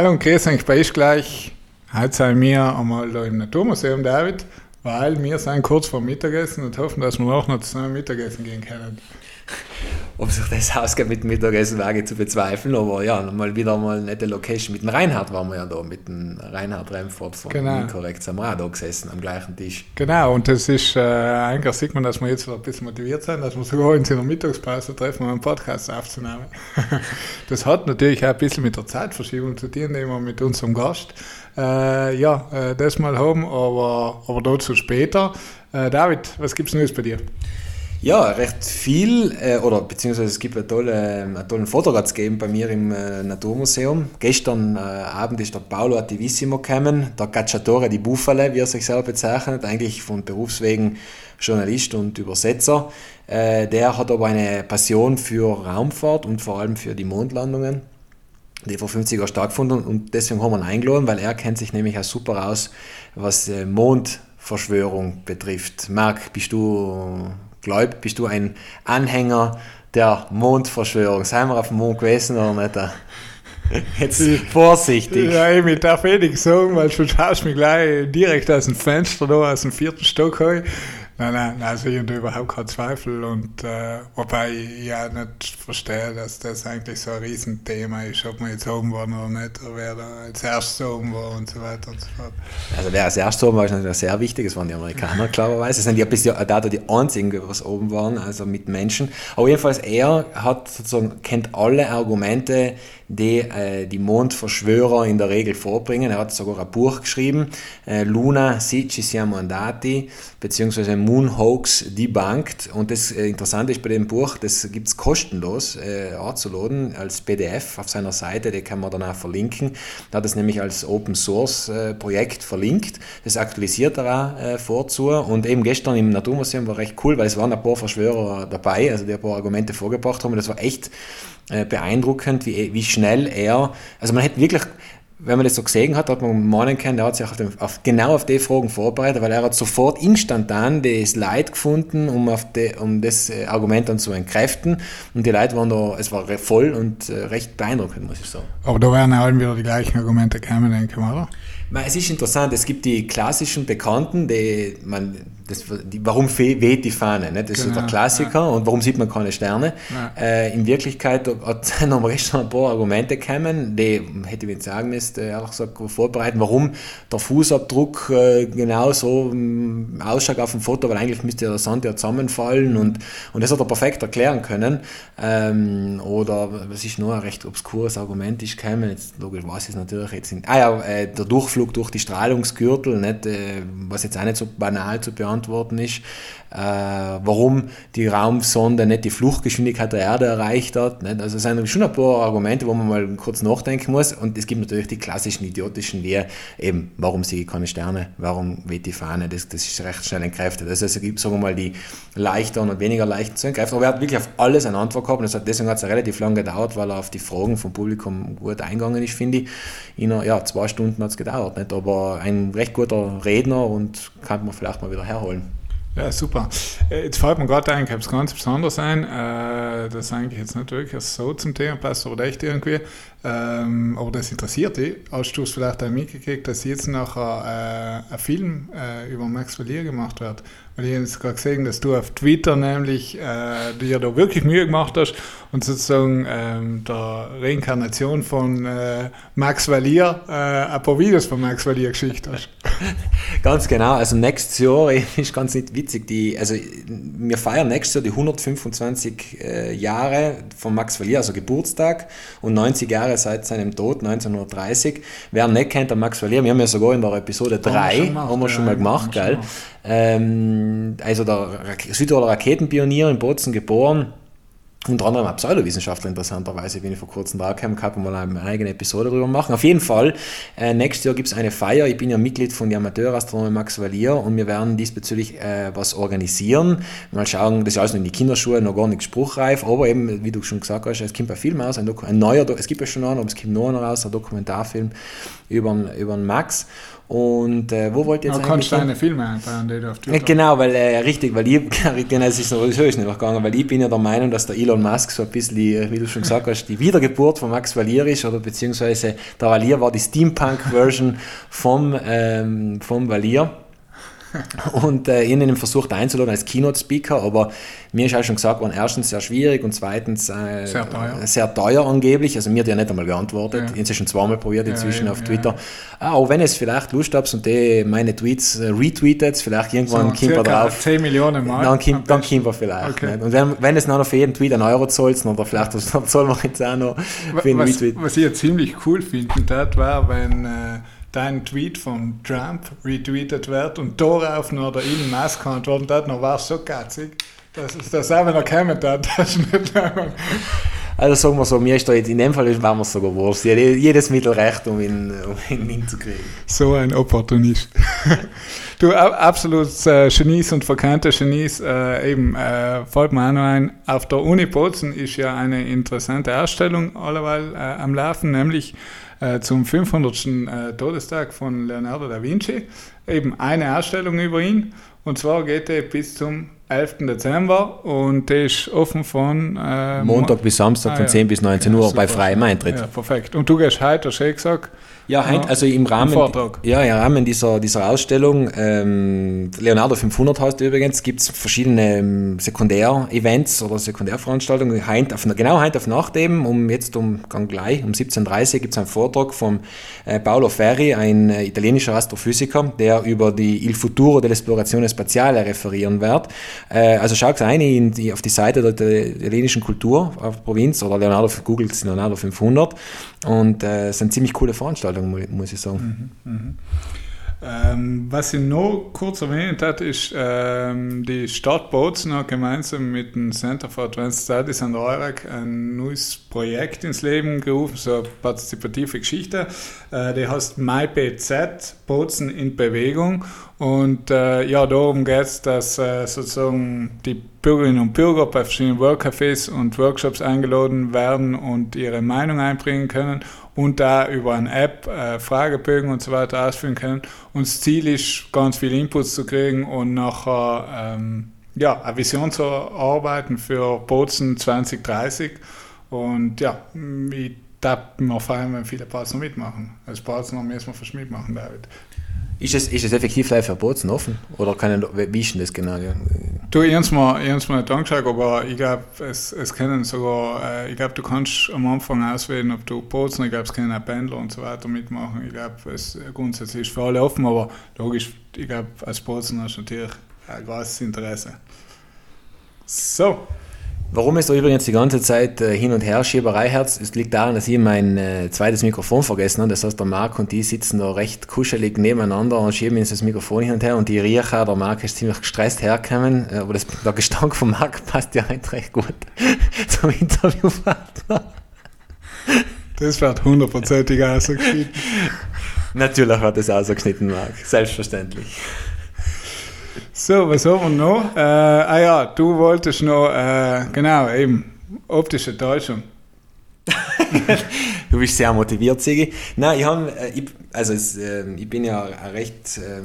Hallo und grüß euch bei gleich. Heute sind wir einmal da im Naturmuseum, David, weil wir sind kurz vor Mittagessen und hoffen, dass wir auch noch zusammen Mittagessen gehen können ob sich das ausgeht mit dem Mittagessen, wage zu bezweifeln. Aber ja, mal wieder mal eine nette Location. Mit dem Reinhard waren wir ja da, mit dem Reinhard Remford von genau. Inkorrekt sind wir auch da gesessen am gleichen Tisch. Genau, und das ist, äh, eigentlich sieht man, dass wir jetzt wieder ein bisschen motiviert sind, dass wir sogar in der Mittagspause treffen, um einen Podcast aufzunehmen. das hat natürlich auch ein bisschen mit der Zeitverschiebung zu tun, die wir mit unserem Gast äh, ja, äh, das mal haben, aber, aber dazu später. Äh, David, was gibt es Neues bei dir? Ja, recht viel, äh, oder beziehungsweise es gibt einen tollen, einen tollen Vortrag gegeben bei mir im äh, Naturmuseum. Gestern äh, Abend ist der Paolo Attivissimo gekommen, der Cacciatore di Bufale, wie er sich selber bezeichnet, eigentlich von Berufswegen Journalist und Übersetzer. Äh, der hat aber eine Passion für Raumfahrt und vor allem für die Mondlandungen die vor 50 Jahren stattgefunden und deswegen haben wir ihn eingeladen, weil er kennt sich nämlich auch super aus, was äh, Mondverschwörung betrifft. Marc, bist du Glaub, bist du ein Anhänger der Mondverschwörung? Seien wir auf dem Mond gewesen oder nicht? Jetzt vorsichtig. Ja, ich darf eh nichts sagen, weil du schaust mich gleich direkt aus dem Fenster da, aus dem vierten Stock. Heu. Nein, nein, also ich habe überhaupt keinen Zweifel. Und äh, wobei ich ja nicht verstehe, dass das eigentlich so ein Riesenthema ist, ob man jetzt oben war oder nicht, oder wer da als erstes oben war und so weiter und so fort. Also wer als erstes oben war, ist natürlich sehr wichtig. Das waren die Amerikaner, klarerweise. Es sind ja bis da die einzigen, die oben waren, also mit Menschen. Aber jedenfalls, er hat sozusagen, kennt alle Argumente, die äh, die Mondverschwörer in der Regel vorbringen. Er hat sogar ein Buch geschrieben, äh, Luna si ci siamo andati, beziehungsweise Moon Hoax Debunked. Und das äh, Interessante ist bei dem Buch, das gibt es kostenlos äh, als PDF auf seiner Seite, die kann man dann auch verlinken. Da hat es nämlich als Open Source äh, Projekt verlinkt. Das aktualisiert er auch äh, vorzu. Und eben gestern im Naturmuseum war recht cool, weil es waren ein paar Verschwörer dabei, also die ein paar Argumente vorgebracht haben. Das war echt äh, beeindruckend, wie, wie schnell er, also man hätte wirklich, wenn man das so gesehen hat, hat man meinen können, der hat sich auf den, auf, genau auf die Fragen vorbereitet, weil er hat sofort instantan das Leid gefunden, um, die, um das äh, Argument dann zu entkräften. Und die Leute waren da, es war voll und äh, recht beeindruckend, muss ich sagen. Aber da werden ja allen wieder die gleichen Argumente kommen, denke ich mal, oder? Es ist interessant, es gibt die klassischen Bekannten, die man das, die, warum weht die Fahne? Ne? Das genau, ist der Klassiker. Ja. Und warum sieht man keine Sterne? Ja. Äh, in Wirklichkeit hat noch recht ein paar Argumente gekommen, die hätte ich jetzt sagen müssen, ehrlich gesagt, vorbereiten, warum der Fußabdruck äh, genau so ähm, ausschaut auf dem Foto, weil eigentlich müsste der Sand ja zusammenfallen und, und das hat er perfekt erklären können. Ähm, oder was ist noch ein recht obskures Argument ist gekommen, jetzt logisch weiß ich es natürlich jetzt nicht. Ah ja, äh, der Durchflug durch die Strahlungsgürtel, nicht, äh, was jetzt auch nicht so banal zu beantworten ist, äh, warum die Raumsonde nicht die Fluchtgeschwindigkeit der Erde erreicht hat. Nicht? Also es sind schon ein paar Argumente, wo man mal kurz nachdenken muss. Und es gibt natürlich die klassischen idiotischen, wie eben, warum sehe ich keine Sterne, warum weht die Fahne, das, das ist recht schnell entkräftet. Heißt, es gibt, sagen wir mal, die leichter und weniger leichten zu entkräften. Aber er hat wirklich auf alles eine Antwort gehabt und deswegen hat es relativ lange gedauert, weil er auf die Fragen vom Publikum gut eingegangen ist, finde ich. In ja, zwei Stunden hat es gedauert. Nicht? Aber ein recht guter Redner und kann man vielleicht mal wieder herholen. Ja, super. Äh, jetzt fällt mir gerade ein, ich habe es ganz besonders ein, äh, das eigentlich jetzt nicht wirklich so zum Thema passt, aber echt irgendwie. Ähm, aber das interessiert dich. Hast du es vielleicht auch mitgekriegt, dass jetzt nachher äh, ein Film äh, über Max Valier gemacht wird? Weil ich habe jetzt gerade gesehen, dass du auf Twitter nämlich äh, dir da wirklich Mühe gemacht hast und sozusagen ähm, der Reinkarnation von äh, Max Valier äh, ein paar Videos von Max Valier geschickt hast. ganz genau. Also nächstes Jahr ist ganz nicht witzig. Die, also wir feiern nächstes Jahr die 125 äh, Jahre von Max Valier, also Geburtstag und 90 Jahre Jahre seit seinem Tod 1930. Wer nicht kennt, der Max Valier, wir haben ja sogar in der Episode 3 haben wir schon mal gemacht, geil. Ähm, also der Südtiroler Raketenpionier in Bozen geboren, unter anderem ein Pseudowissenschaftler interessanterweise, bin ich vor kurzem da gekommen gehabt und mal eine eigene Episode darüber machen. Auf jeden Fall, äh, nächstes Jahr gibt es eine Feier. Ich bin ja Mitglied von der Amateurastronomie Max Valier und wir werden diesbezüglich äh, was organisieren. Mal schauen, das ist alles noch in die Kinderschuhe, noch gar nicht spruchreif, aber eben, wie du schon gesagt hast, es kommt ein Film aus, ein, ein neuer, es gibt ja schon einen, aber es kommt noch einer raus, ein Dokumentarfilm über, über Max. Und äh, wo wollt ihr jetzt Du kannst deine Filme einbauen, die du auf Twitter Genau, weil, äh, richtig, weil ich, genau, es ist sowieso ist nicht gegangen, weil ich bin ja der Meinung, dass der Elon Musk so ein bisschen, wie du schon gesagt hast, die Wiedergeburt von Max Valier ist, oder beziehungsweise der Valier war die Steampunk-Version vom, ähm, vom Valier. und äh, ihn versucht einzuladen als Keynote-Speaker, aber mir ist auch schon gesagt worden, erstens sehr schwierig und zweitens äh, sehr, teuer. sehr teuer angeblich. Also mir hat ja nicht einmal geantwortet. Ja. Ich habe schon zweimal probiert inzwischen ja, auf Twitter. Ah, auch wenn es vielleicht Lust habt und die meine Tweets äh, retweetet, vielleicht irgendwann so, kommt drauf. 10 Millionen Mal. Dann kommt, dann kommt wir vielleicht. Okay. Und wenn, wenn es noch für jeden Tweet einen Euro zahlt, oder vielleicht das zahlen wir jetzt auch noch für einen was, Retweet. Was ich ja ziemlich cool finde, war, wenn äh, dein Tweet von Trump retweetet wird und darauf noch der Elon Musk antwortet hat, dann war es so katzig, dass es das auch, wenn er kommen hat, das nicht lange. Also sagen wir so, mir ist da jetzt in dem Fall war mir sogar wurscht. Jedes Mittel recht, um ihn, um ihn hinzukriegen. So ein Opportunist. du, absolut äh, Genies und verkannte Genies, äh, eben, äh, fällt mir auch noch ein, auf der Uni Bozen ist ja eine interessante Ausstellung alleweil äh, am Laufen, nämlich äh, zum 500. Äh, Todestag von Leonardo da Vinci. Eben eine Ausstellung über ihn. Und zwar geht er bis zum 11. Dezember und der ist offen von äh, Montag bis Samstag ah, von 10 bis 19 Uhr ja, bei freiem Eintritt. Ja, perfekt. Und du gehst heute, hast du gesagt, ja, heint, also im Rahmen, ja, im Rahmen dieser, dieser Ausstellung, ähm, Leonardo 500 heißt übrigens, gibt es verschiedene ähm, Sekundär-Events oder Sekundärveranstaltungen. Heint auf, genau heint auf Nacht eben, um jetzt um, gleich, um 17.30 Uhr gibt es einen Vortrag von äh, Paolo Ferri, ein äh, italienischer Astrophysiker, der über die Il Futuro dell'Esplorazione Spaziale referieren wird. Äh, also schaut ein in die, auf die Seite der italienischen Kultur auf Provinz oder Leonardo, googelt Leonardo 500 und äh, es sind ziemlich coole Veranstaltungen, muss ich sagen. Mhm, mh. Ähm, was ich noch kurz erwähnt hat, ist ähm, die Stadt Bozen gemeinsam mit dem Center for Advanced Studies an der EUREC ein neues Projekt ins Leben gerufen, so eine partizipative Geschichte. Äh, die heißt MyBZ, Bozen in Bewegung. Und äh, ja, darum geht es, dass äh, sozusagen die Bürgerinnen und Bürger bei verschiedenen Workcafés und Workshops eingeladen werden und ihre Meinung einbringen können und da über eine App äh, Fragebögen und so weiter ausfüllen können. Und das Ziel ist, ganz viele Inputs zu kriegen und nachher ähm, ja, eine Vision zu erarbeiten für Bozen 2030. Und ja, ich darf mir freuen, wenn viele Partner mitmachen. Als Partner müssen wir fast mitmachen, David. Ist es, ist es effektiv live verboten offen? Oder kann wie ist denn das genau? Du, ich habe mal, ich mal nicht angeschaut, aber ich glaube, es, es können sogar, äh, ich glaube, du kannst am Anfang auswählen, ob du Bozen, ich glaube, es können auch Pendler und so weiter mitmachen. Ich glaube, es grundsätzlich ist für alle offen, aber logisch, ich glaube, als Bozen hast du natürlich ein großes Interesse. So. Warum es da übrigens die ganze Zeit äh, hin und her Schieberei herz, es liegt daran, dass ich mein äh, zweites Mikrofon vergessen habe. Das heißt, der Marc und die sitzen da recht kuschelig nebeneinander und schieben jetzt das Mikrofon hin und her und die riechen, der Marc ist ziemlich gestresst hergekommen, äh, aber das, der Gestank von Marc passt ja eigentlich recht gut zum Interviewpartner. Das wird hundertprozentig ausgeschnitten. Natürlich wird das ausgeschnitten, Marc, selbstverständlich. So, was haben wir noch? Äh, ah ja, du wolltest noch, äh, genau, eben, optische Täuschung. du bist sehr motiviert, Sigi. Nein, ich, hab, äh, ich, also es, äh, ich bin ja recht äh,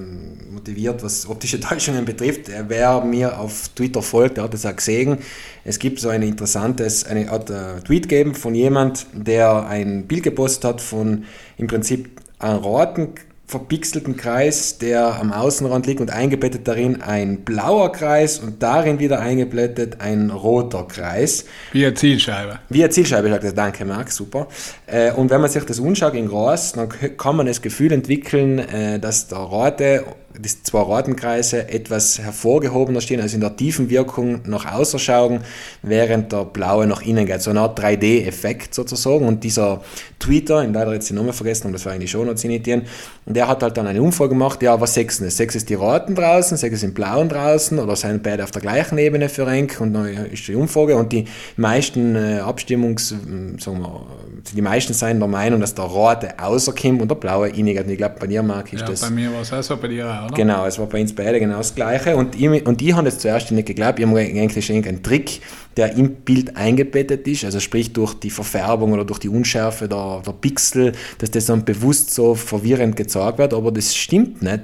motiviert, was optische Täuschungen betrifft. Wer mir auf Twitter folgt, der hat es auch gesehen. Es gibt so ein interessantes, eine Art äh, Tweet gegeben von jemand, der ein Bild gepostet hat von im Prinzip einem roten verpixelten Kreis, der am Außenrand liegt und eingebettet darin ein blauer Kreis und darin wieder eingebettet ein roter Kreis. Wie eine Zielscheibe. Wie eine Zielscheibe, sagt er. Danke, Marc, super. Äh, und wenn man sich das anschaut in groß, dann kann man das Gefühl entwickeln, äh, dass der rote die zwei Ratenkreise etwas hervorgehobener stehen, also in der tiefen Wirkung nach außen schauen, während der blaue nach innen geht. So eine Art 3D-Effekt sozusagen. Und dieser Tweeter, in leider jetzt die Nummer vergessen, aber das war eigentlich schon noch zitieren, der hat halt dann eine Umfrage gemacht, ja, was sechs ist. Sechs ist die Raten draußen, sechs sind blauen draußen oder sind beide auf der gleichen Ebene für Renk und dann ist die Umfrage und die meisten äh, Abstimmungs, äh, sagen wir, die meisten sind der Meinung, dass der rote außerkommt und der blaue innig. Und ich glaube, bei dir, Marc, ist ja, das... bei mir war es auch so, bei dir auch oder? Genau, es war bei uns beide genau das Gleiche. Und ich, und ich habe das zuerst nicht geglaubt. Ich habe gedacht, das ist ein Trick, der im Bild eingebettet ist, also sprich durch die Verfärbung oder durch die Unschärfe der, der Pixel, dass das dann bewusst so verwirrend gezeigt wird. Aber das stimmt nicht.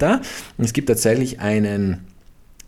Es gibt tatsächlich einen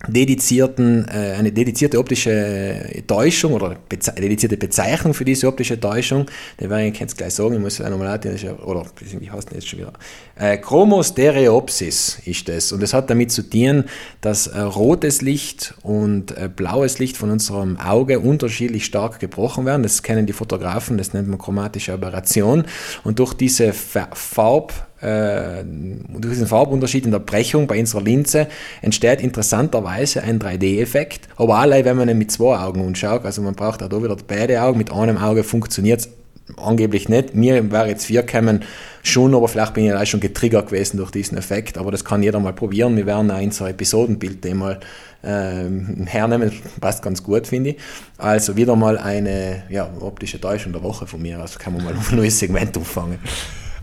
dedizierten, äh, eine dedizierte optische Täuschung oder beze dedizierte Bezeichnung für diese optische Täuschung. Der werde ich jetzt gleich sagen, ich muss es nochmal oder wie heißt das jetzt schon wieder? Äh, Chromostereopsis ist das und es hat damit zu tun, dass äh, rotes Licht und äh, blaues Licht von unserem Auge unterschiedlich stark gebrochen werden. Das kennen die Fotografen, das nennt man chromatische Aberration und durch diese Farb äh, durch diesen Farbunterschied in der Brechung bei unserer Linse entsteht interessanterweise ein 3D-Effekt, aber allein wenn man ihn mit zwei Augen anschaut, also man braucht auch da wieder beide Augen, mit einem Auge funktioniert es angeblich nicht. Mir wäre jetzt vier kämen schon, aber vielleicht bin ich auch schon getriggert gewesen durch diesen Effekt, aber das kann jeder mal probieren. Wir werden auch in so Episodenbild mal ähm, hernehmen, passt ganz gut, finde ich. Also wieder mal eine ja, optische Täuschung der Woche von mir, also kann man mal ein neues Segment anfangen.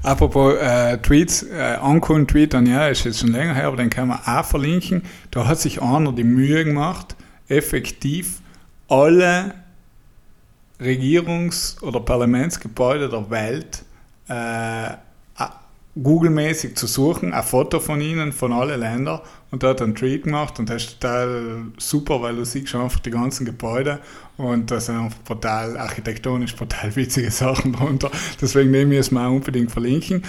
Apropos äh, Tweets, äh, Anko Tweet an ja, ist jetzt schon länger her, aber den kann man auch verlinken. Da hat sich einer die Mühe gemacht, effektiv alle Regierungs- oder Parlamentsgebäude der Welt äh, Google-mäßig zu suchen, ein Foto von ihnen, von allen Ländern und dort einen Tweet gemacht und das ist total super, weil du siehst einfach die ganzen Gebäude und da sind einfach total architektonisch total witzige Sachen drunter. Deswegen nehme ich es mal unbedingt verlinken.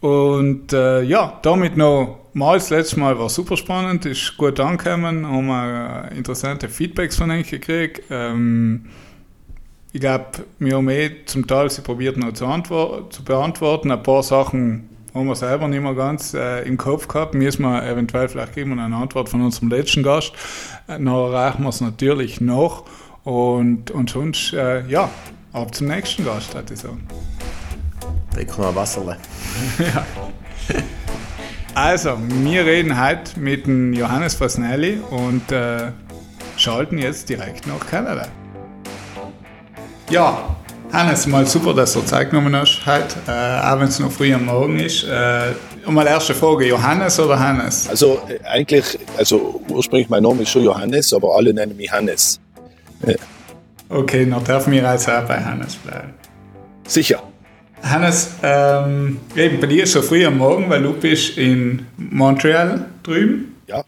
Und äh, ja, damit noch mal das letzte Mal war super spannend, ist gut angekommen, haben wir interessante Feedbacks von euch gekriegt. Ähm, ich glaube, wir haben eh zum Teil sie probiert noch zu, zu beantworten. Ein paar Sachen haben wir selber nicht mehr ganz äh, im Kopf gehabt. Müssen wir eventuell vielleicht geben eine Antwort von unserem letzten Gast. Äh, dann erreichen wir es natürlich noch. Und, und sonst, äh, ja, ab zum nächsten Gast, würde ich sagen. Trink noch ein Wasserle. ja. Also, wir reden heute mit dem Johannes Fasnelli und äh, schalten jetzt direkt nach Kanada. Ja, Hannes, mal super, dass du Zeit genommen hast heute, äh, auch wenn es noch früh am Morgen ist. Äh, mal erste Frage, Johannes oder Hannes? Also äh, eigentlich, also ursprünglich mein Name ist schon Johannes, aber alle nennen mich Hannes. Ja. Okay, dann dürfen wir jetzt auch bei Hannes bleiben. Sicher. Hannes, ähm, eben bei dir ist so früh am Morgen, weil du bist in Montreal drüben. Ja.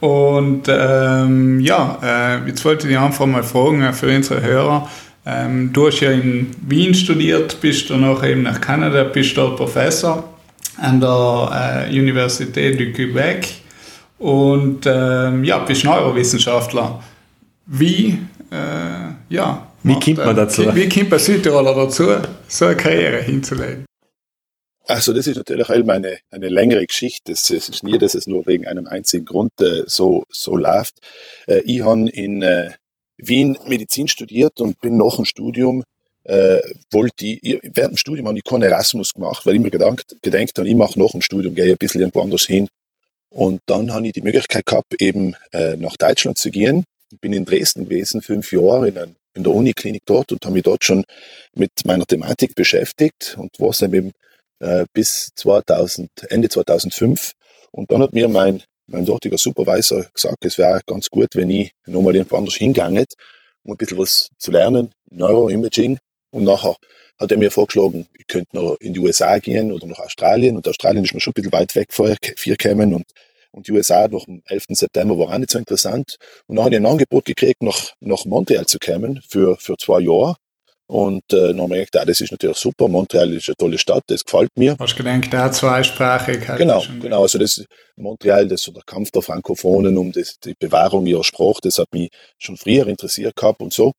Und ähm, ja, äh, jetzt wollte ich einfach mal fragen äh, für unsere Hörer, ähm, du hast ja in Wien studiert, bist danach eben nach Kanada, bist dort Professor an der äh, Universität du Quebec und ähm, ja, bist Neurowissenschaftler. Wie, äh, ja, wie kommt man dazu? Wie, wie kommt man Südtiroler dazu, so eine Karriere hinzulegen? Also das ist natürlich eine, eine, eine längere Geschichte. Es ist nie, dass es nur wegen einem einzigen Grund äh, so, so läuft. Äh, ich habe in, äh, Wien Medizin studiert und bin nach dem Studium äh, wollte ich, während dem Studium habe ich keinen Erasmus gemacht, weil ich mir gedacht, gedenkt habe, ich mache nach dem Studium, gehe ein bisschen irgendwo anders hin. Und dann habe ich die Möglichkeit gehabt, eben äh, nach Deutschland zu gehen. Ich bin in Dresden gewesen, fünf Jahre in, ein, in der Uniklinik dort und habe mich dort schon mit meiner Thematik beschäftigt und war es eben äh, bis 2000, Ende 2005. Und dann hat mir mein mein dortiger Supervisor gesagt, es wäre ganz gut, wenn ich nochmal irgendwo anders hingehe, um ein bisschen was zu lernen, Neuroimaging. Und nachher hat er mir vorgeschlagen, ich könnte noch in die USA gehen oder nach Australien. Und Australien ist mir schon ein bisschen weit weg vorher, vier kämen. Und, und die USA nach dem 11. September war auch nicht so interessant. Und dann habe ich ein Angebot gekriegt, nach, nach Montreal zu kommen für, für zwei Jahre. Und äh, dann habe ich gedacht, ah, das ist natürlich super. Montreal ist eine tolle Stadt, das gefällt mir. Hast du gedacht, da zweisprachig? Halt genau, genau. Also das Montreal, das so der Kampf der Frankophonen um das, die Bewahrung ihrer Sprache, das hat mich schon früher interessiert gehabt und so.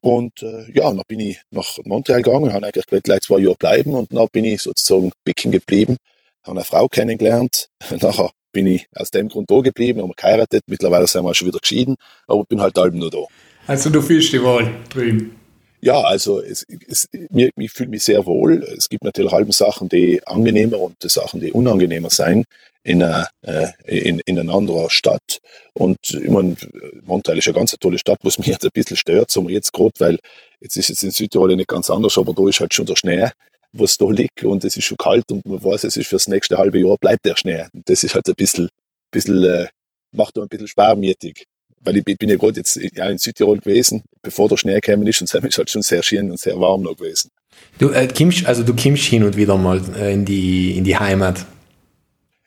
Und äh, ja, dann bin ich nach Montreal gegangen, habe eigentlich gleich zwei Jahre bleiben und dann bin ich sozusagen bicken geblieben, habe eine Frau kennengelernt. Nachher bin ich aus dem Grund da geblieben, haben geheiratet. Mittlerweile sind wir schon wieder geschieden, aber bin halt halb nur da. Also du fühlst die Wahl drüben? Ja, also es, es, mir, ich fühle mich sehr wohl. Es gibt natürlich halben Sachen, die angenehmer und Sachen, die unangenehmer sein in einer, äh, in, in einer anderen Stadt. Und ich meine, Montreal ist eine ganz tolle Stadt, was mich jetzt ein bisschen stört, wir jetzt gerade, weil jetzt ist es in Südtirol nicht ganz anders, aber da ist halt schon der Schnee, was da liegt und es ist schon kalt und man weiß, es ist fürs nächste halbe Jahr bleibt der Schnee. Und das ist halt ein bisschen bisschen, äh, macht da ein bisschen sparmietig. Weil ich bin ja gerade jetzt ja, in Südtirol gewesen, bevor der Schnee gekommen ist, und es ist halt schon sehr schön und sehr warm noch gewesen. Du äh, kommst, also du kommst hin und wieder mal äh, in, die, in die Heimat.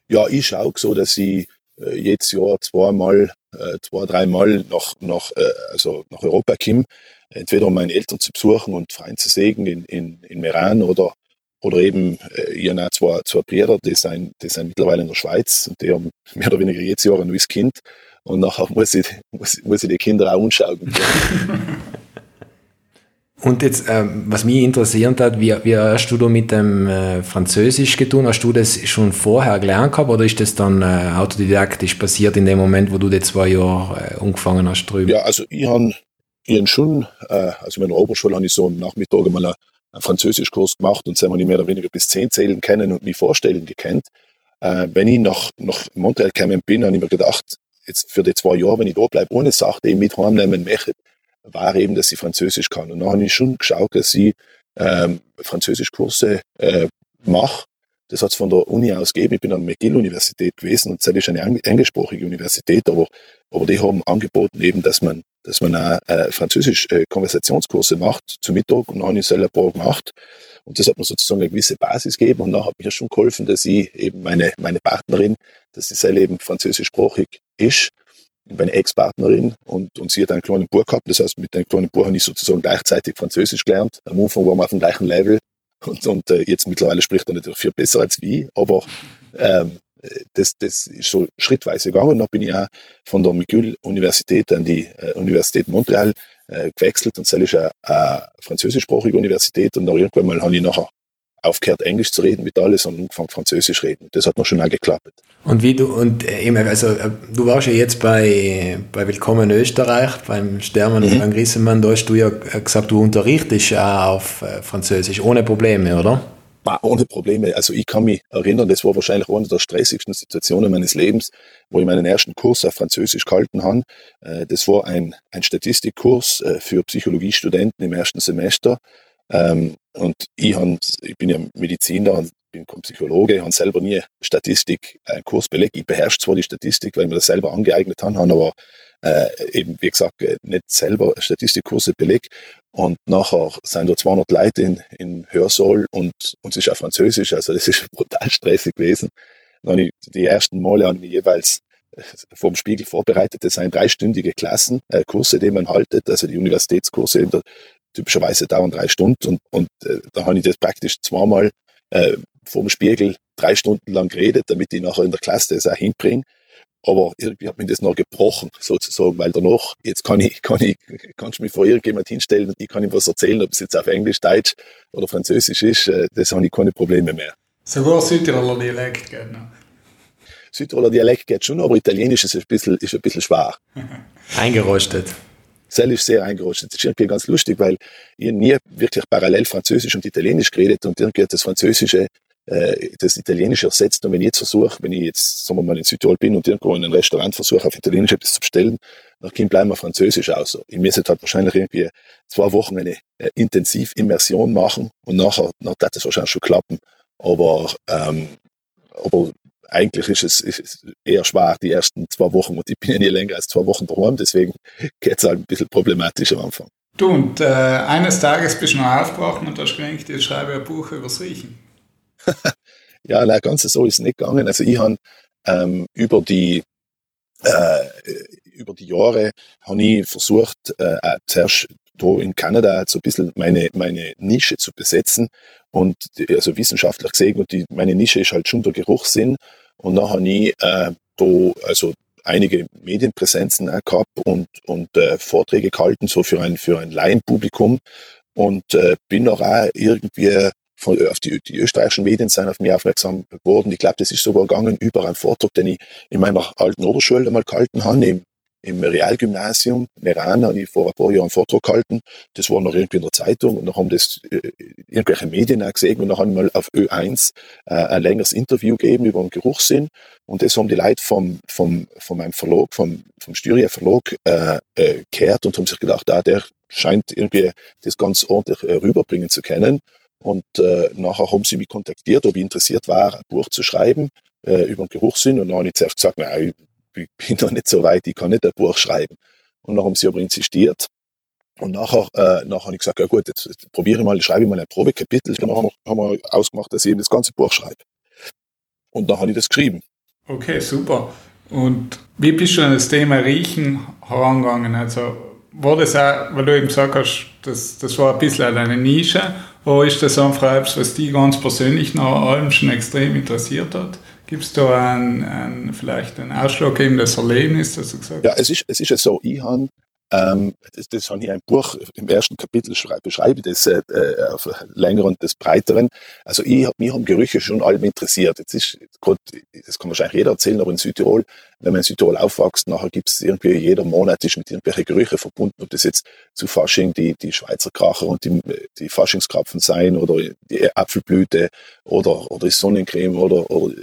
Ja, ich schaue so, dass ich äh, jedes Jahr zweimal, äh, zwei, dreimal nach, nach, äh, also nach Europa komme. Entweder um meine Eltern zu besuchen und Freunde zu sehen in, in, in Meran oder, oder eben, äh, ich habe zwei, zwei Brüder, die sind, die sind mittlerweile in der Schweiz und die haben mehr oder weniger jedes Jahr ein neues Kind. Und nachher muss ich, muss, muss ich die Kinder auch anschauen. Und jetzt, ähm, was mich interessiert hat, wie, wie hast du da mit dem äh, Französisch getan? Hast du das schon vorher gelernt gehabt oder ist das dann äh, autodidaktisch passiert in dem Moment, wo du die zwei Jahre äh, angefangen hast drüben? Ja, also ich habe ich schon, äh, also in meiner Oberschule habe ich so am Nachmittag mal einen, einen Französischkurs gemacht und haben wir mehr oder weniger bis zehn zählen kennen und mich vorstellen gekannt. Äh, wenn ich nach, nach Montreal gekommen bin, habe ich mir gedacht, jetzt für die zwei Jahre, wenn ich da bleibe, ohne Sache, die ich mit heimnehmen möchte, war eben, dass ich Französisch kann. Und dann habe ich schon geschaut, dass ich ähm, Französischkurse äh, mache. Das hat es von der Uni aus gegeben. Ich bin an der McGill-Universität gewesen und das ist eine englischsprachige Universität, aber, aber die haben angeboten eben, dass man, dass man auch äh, Französisch äh, macht zum Mittag und dann habe ich selber paar gemacht. Und das hat mir sozusagen eine gewisse Basis gegeben und dann hat mir schon geholfen, dass ich eben meine, meine Partnerin, dass sie selber eben französischsprachig ist meine Ex-Partnerin und, und sie hat einen kleinen Bub gehabt. Das heißt, mit dem kleinen Bub habe ich sozusagen gleichzeitig Französisch gelernt. Am Anfang waren wir auf dem gleichen Level und, und äh, jetzt mittlerweile spricht er natürlich viel besser als wie, aber ähm, das, das ist so schrittweise gegangen. Dann bin ich auch von der McGill-Universität an die äh, Universität Montreal äh, gewechselt und das ist eine, eine französischsprachige Universität und dann irgendwann mal habe ich nachher aufgehört, Englisch zu reden mit alles und angefangen Französisch reden. Das hat mir schon auch geklappt. Und wie du, und äh, eben, also äh, du warst ja jetzt bei, bei Willkommen Österreich, beim Stermann mhm. und beim Grissemann, da hast du ja gesagt, du unterrichtest auch auf äh, Französisch, ohne Probleme, oder? Ah, ohne Probleme. Also ich kann mich erinnern, das war wahrscheinlich eine der stressigsten Situationen meines Lebens, wo ich meinen ersten Kurs auf Französisch gehalten habe. Das war ein, ein Statistikkurs für Psychologiestudenten im ersten Semester. Ähm, und ich, hab, ich bin ja Mediziner und bin Psychologe, ich habe selber nie Statistik, einen äh, Kurs belegt. Ich beherrsche zwar die Statistik, weil ich mir das selber angeeignet habe, aber äh, eben, wie gesagt, äh, nicht selber Statistikkurse belegt. Und nachher sind da 200 Leute in, in Hörsaal und, und es ist auch Französisch, also das ist brutal stressig gewesen. Dann ich, die ersten Male habe ich jeweils äh, vom Spiegel vorbereitet. Das sind dreistündige Klassen, äh, Kurse, die man haltet, also die Universitätskurse in der typischerweise dauern drei Stunden und, und äh, da habe ich das praktisch zweimal äh, vor dem Spiegel drei Stunden lang geredet, damit ich nachher in der Klasse das auch hinbringe. Aber irgendwie hat mich das noch gebrochen, sozusagen, weil danach, jetzt kann ich, kann ich, kannst du mich vor irgendjemand hinstellen und ich kann ihm was erzählen, ob es jetzt auf Englisch, Deutsch oder Französisch ist, äh, das habe ich keine Probleme mehr. Sogar Südtiroler Dialekt geht noch. Südtiroler Dialekt geht schon, aber Italienisch ist ein bisschen, ist ein bisschen schwer. Eingerostet. Cell ist sehr eingerostet. Das ist irgendwie ganz lustig, weil ich nie wirklich parallel Französisch und Italienisch geredet und irgendwie das Französische äh, das Italienische ersetzt. Und wenn ich jetzt versuche, wenn ich jetzt, sagen wir mal, in Südtirol bin und irgendwo in einem Restaurant versuche, auf Italienisch etwas zu bestellen, dann bleiben wir Französisch aus. Ich müsste halt wahrscheinlich irgendwie zwei Wochen eine äh, intensiv Immersion machen und nachher, wird das wahrscheinlich schon klappen. Aber, ähm, aber eigentlich ist es, ist eher schwer, die ersten zwei Wochen. Und ich bin ja nie länger als zwei Wochen daheim, deswegen geht es halt ein bisschen problematisch am Anfang. Du, und äh, eines Tages bist du noch aufgewacht und hast gedacht, ich schreibe ein Buch übers Riechen. ja, nein, ganz so ist es nicht gegangen. Also ich habe ähm, über die äh, über die Jahre habe ich versucht, äh, zuerst da in Kanada so ein bisschen meine, meine Nische zu besetzen und also wissenschaftlich gesehen und die, meine Nische ist halt schon der Geruchssinn und dann habe ich äh, da also einige Medienpräsenzen auch gehabt und, und äh, Vorträge gehalten, so für ein, für ein Laienpublikum. Und äh, bin auch, auch irgendwie von, auf die, die österreichischen Medien sind auf mich aufmerksam geworden. Ich glaube, das ist sogar gegangen über einen Vortrag, den ich in meiner alten Oberschule einmal gehalten habe, im im Realgymnasium Meran habe ich vor ein paar Jahren einen Vortrag gehalten. Das war noch irgendwie in der Zeitung und dann haben das äh, irgendwelche Medien auch gesehen und dann haben wir mal auf Ö1 äh, ein längeres Interview gegeben über den Geruchssinn und das haben die Leute vom, vom, von meinem Verlag, vom, vom Styria Verlag äh, äh, gehört und haben sich gedacht, ah, der scheint irgendwie das ganz ordentlich äh, rüberbringen zu können. Und äh, nachher haben sie mich kontaktiert, ob ich interessiert war, ein Buch zu schreiben. äh, über den Geruchssinn und dann habe ich zuerst gesagt, nein, ich bin noch nicht so weit, ich kann nicht ein Buch schreiben. Und dann haben sie aber insistiert. Und nachher, äh, nachher habe ich gesagt, ja gut, jetzt, jetzt probiere ich mal, schreibe ich mal ein Probekapitel. Dann haben wir, haben wir ausgemacht, dass ich eben das ganze Buch schreibe. Und dann habe ich das geschrieben. Okay, super. Und wie bist du an das Thema Riechen herangegangen? Also war das auch, weil du eben gesagt hast, das, das war ein bisschen eine Nische, oder ist das einfach etwas, was dich ganz persönlich nach allem schon extrem interessiert hat? Gibt es da ein, ein, vielleicht ein ausschlaggebendes Erlebnis, dass du gesagt Ja, es ist, es ist ja so, ich habe ähm, das, das habe ich ein Buch im ersten Kapitel beschreibe, das äh, auf länger und das breiteren. Also ich, mich haben Gerüche schon allem interessiert. Jetzt ist Gott, das kann wahrscheinlich jeder erzählen, aber in Südtirol, wenn man in Südtirol aufwächst, nachher gibt es irgendwie jeder Monat ist mit irgendwelchen Gerüchen verbunden, ob das jetzt zu Fasching die, die Schweizer Kracher und die, die Faschingskrapfen sein oder die Apfelblüte oder, oder die Sonnencreme oder, oder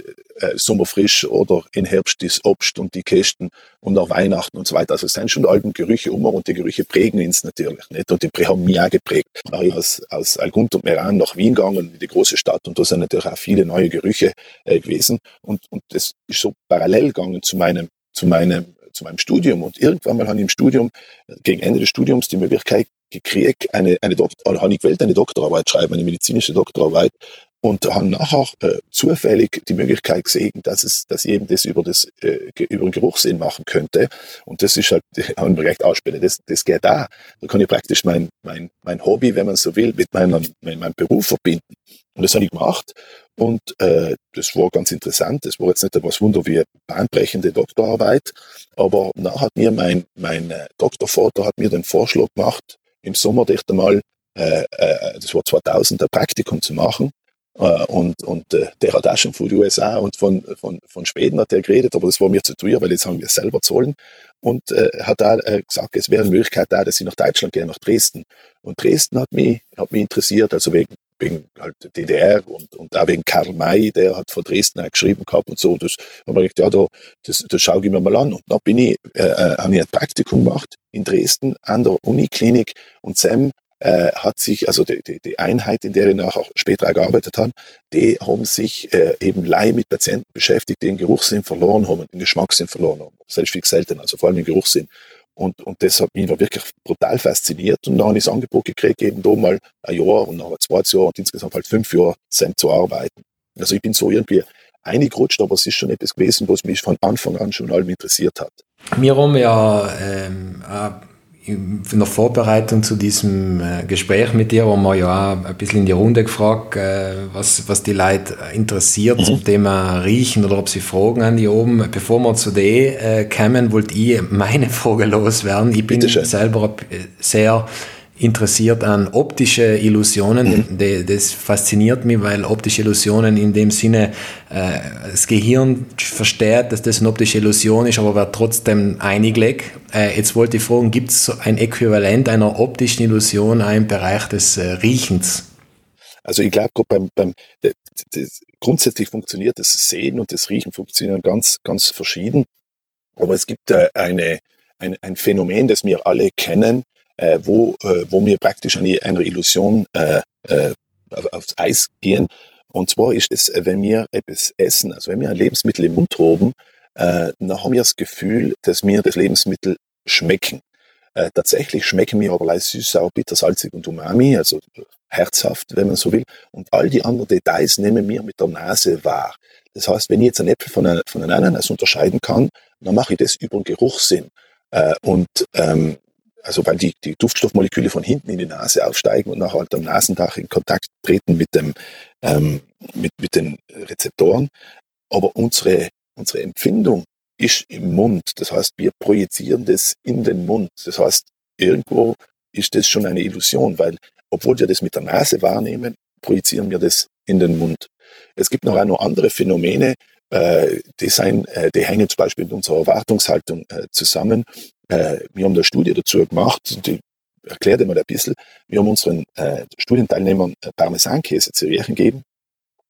äh, Sommerfrisch oder in Herbst das Obst und die Kästen und auch Weihnachten und so weiter. Also es sind schon alten Gerüche um und die Gerüche prägen uns natürlich nicht und die haben mich auch geprägt. Ich aus, aus Algund und Meran nach Wien gegangen, in die große Stadt und da sind natürlich auch viele neue Gerüche äh, gewesen und, und das ist so parallel gegangen zu meinem, zu meinem zu meinem Studium und irgendwann mal habe ich im Studium, gegen Ende des Studiums, die Möglichkeit gekriegt, eine, eine Doktor, habe eine Doktorarbeit schreiben, eine medizinische Doktorarbeit und haben nachher äh, zufällig die Möglichkeit gesehen, dass es, dass eben das über das äh, über den Geruchssinn machen könnte. Und das ist halt, haben wir recht ausspielen. Das, das geht da. Da kann ich praktisch mein mein mein Hobby, wenn man so will, mit meinem mit meinem Beruf verbinden. Und das habe ich gemacht. Und äh, das war ganz interessant. Das war jetzt nicht etwas Wunder wie bahnbrechende Doktorarbeit, aber nachher hat mir mein mein äh, Doktorvater hat mir den Vorschlag gemacht, im Sommer dicht einmal äh, äh, das war 2000, ein Praktikum zu machen und, und äh, der hat auch schon von den USA und von, von, von Schweden hat er geredet, aber das war mir zu teuer, weil jetzt haben wir es selber zahlen. Und äh, hat da äh, gesagt, es wäre eine Möglichkeit da, dass ich nach Deutschland gehe, nach Dresden. Und Dresden hat mich, hat mich interessiert, also wegen, wegen halt DDR und, und auch wegen Karl May, der hat von Dresden auch geschrieben gehabt und so. Das haben wir gedacht, ja, da, das, das schaue ich mir mal an. Und dann bin ich, äh, äh habe ich ein Praktikum gemacht in Dresden an der Uniklinik und Sam äh, hat sich, also die, die, die Einheit, in der ich nachher später gearbeitet habe, die haben sich äh, eben Leih mit Patienten beschäftigt, die den Geruchssinn verloren haben, den Geschmackssinn verloren haben. Selbst viel selten, also vor allem den Geruchssinn. Und, und das hat mich wirklich brutal fasziniert. Und dann habe ich das Angebot gekriegt, eben da mal ein Jahr und nachher zwei Jahre und insgesamt halt fünf Jahre zusammen zu arbeiten. Also ich bin so irgendwie eingerutscht, aber es ist schon etwas gewesen, was mich von Anfang an schon allem interessiert hat. Wir haben ja ähm, in der Vorbereitung zu diesem äh, Gespräch mit dir haben wir ja auch ein bisschen in die Runde gefragt, äh, was, was die Leute interessiert mhm. zum Thema Riechen oder ob sie Fragen an die oben. Bevor wir zu dem äh, kommen, wollte ich meine Frage loswerden. Ich bin selber sehr interessiert an optische Illusionen. Mhm. Das fasziniert mich, weil optische Illusionen in dem Sinne, äh, das Gehirn versteht, dass das eine optische Illusion ist, aber wird trotzdem einigleg. Äh, jetzt wollte ich fragen, gibt es ein Äquivalent einer optischen Illusion im Bereich des äh, Riechens? Also ich glaube, beim, beim das, das, grundsätzlich funktioniert das Sehen und das Riechen funktionieren ganz, ganz verschieden. Aber es gibt äh, eine, ein, ein Phänomen, das wir alle kennen, äh, wo, äh, wo wir praktisch eine, eine Illusion äh, äh, aufs Eis gehen. Und zwar ist es, wenn wir etwas essen, also wenn wir ein Lebensmittel im Mund haben, äh, dann haben wir das Gefühl, dass wir das Lebensmittel schmecken. Äh, tatsächlich schmecken wir aber als süß, sauer, bitter, salzig und umami, also herzhaft, wenn man so will. Und all die anderen Details nehmen wir mit der Nase wahr. Das heißt, wenn ich jetzt einen Äpfel von, einer, von einem Ananas unterscheiden kann, dann mache ich das über den Geruchssinn. Äh, und ähm, also weil die, die Duftstoffmoleküle von hinten in die Nase aufsteigen und nachher halt am Nasendach in Kontakt treten mit, dem, ähm, mit, mit den Rezeptoren. Aber unsere, unsere Empfindung ist im Mund. Das heißt, wir projizieren das in den Mund. Das heißt, irgendwo ist das schon eine Illusion, weil obwohl wir das mit der Nase wahrnehmen, projizieren wir das in den Mund. Es gibt noch auch andere Phänomene, äh, die, sein, äh, die hängen zum Beispiel mit unserer Erwartungshaltung äh, zusammen. Äh, wir haben eine Studie dazu gemacht, die erklärt einmal ein bisschen. Wir haben unseren äh, Studienteilnehmern äh, Parmesankäse zu riechen gegeben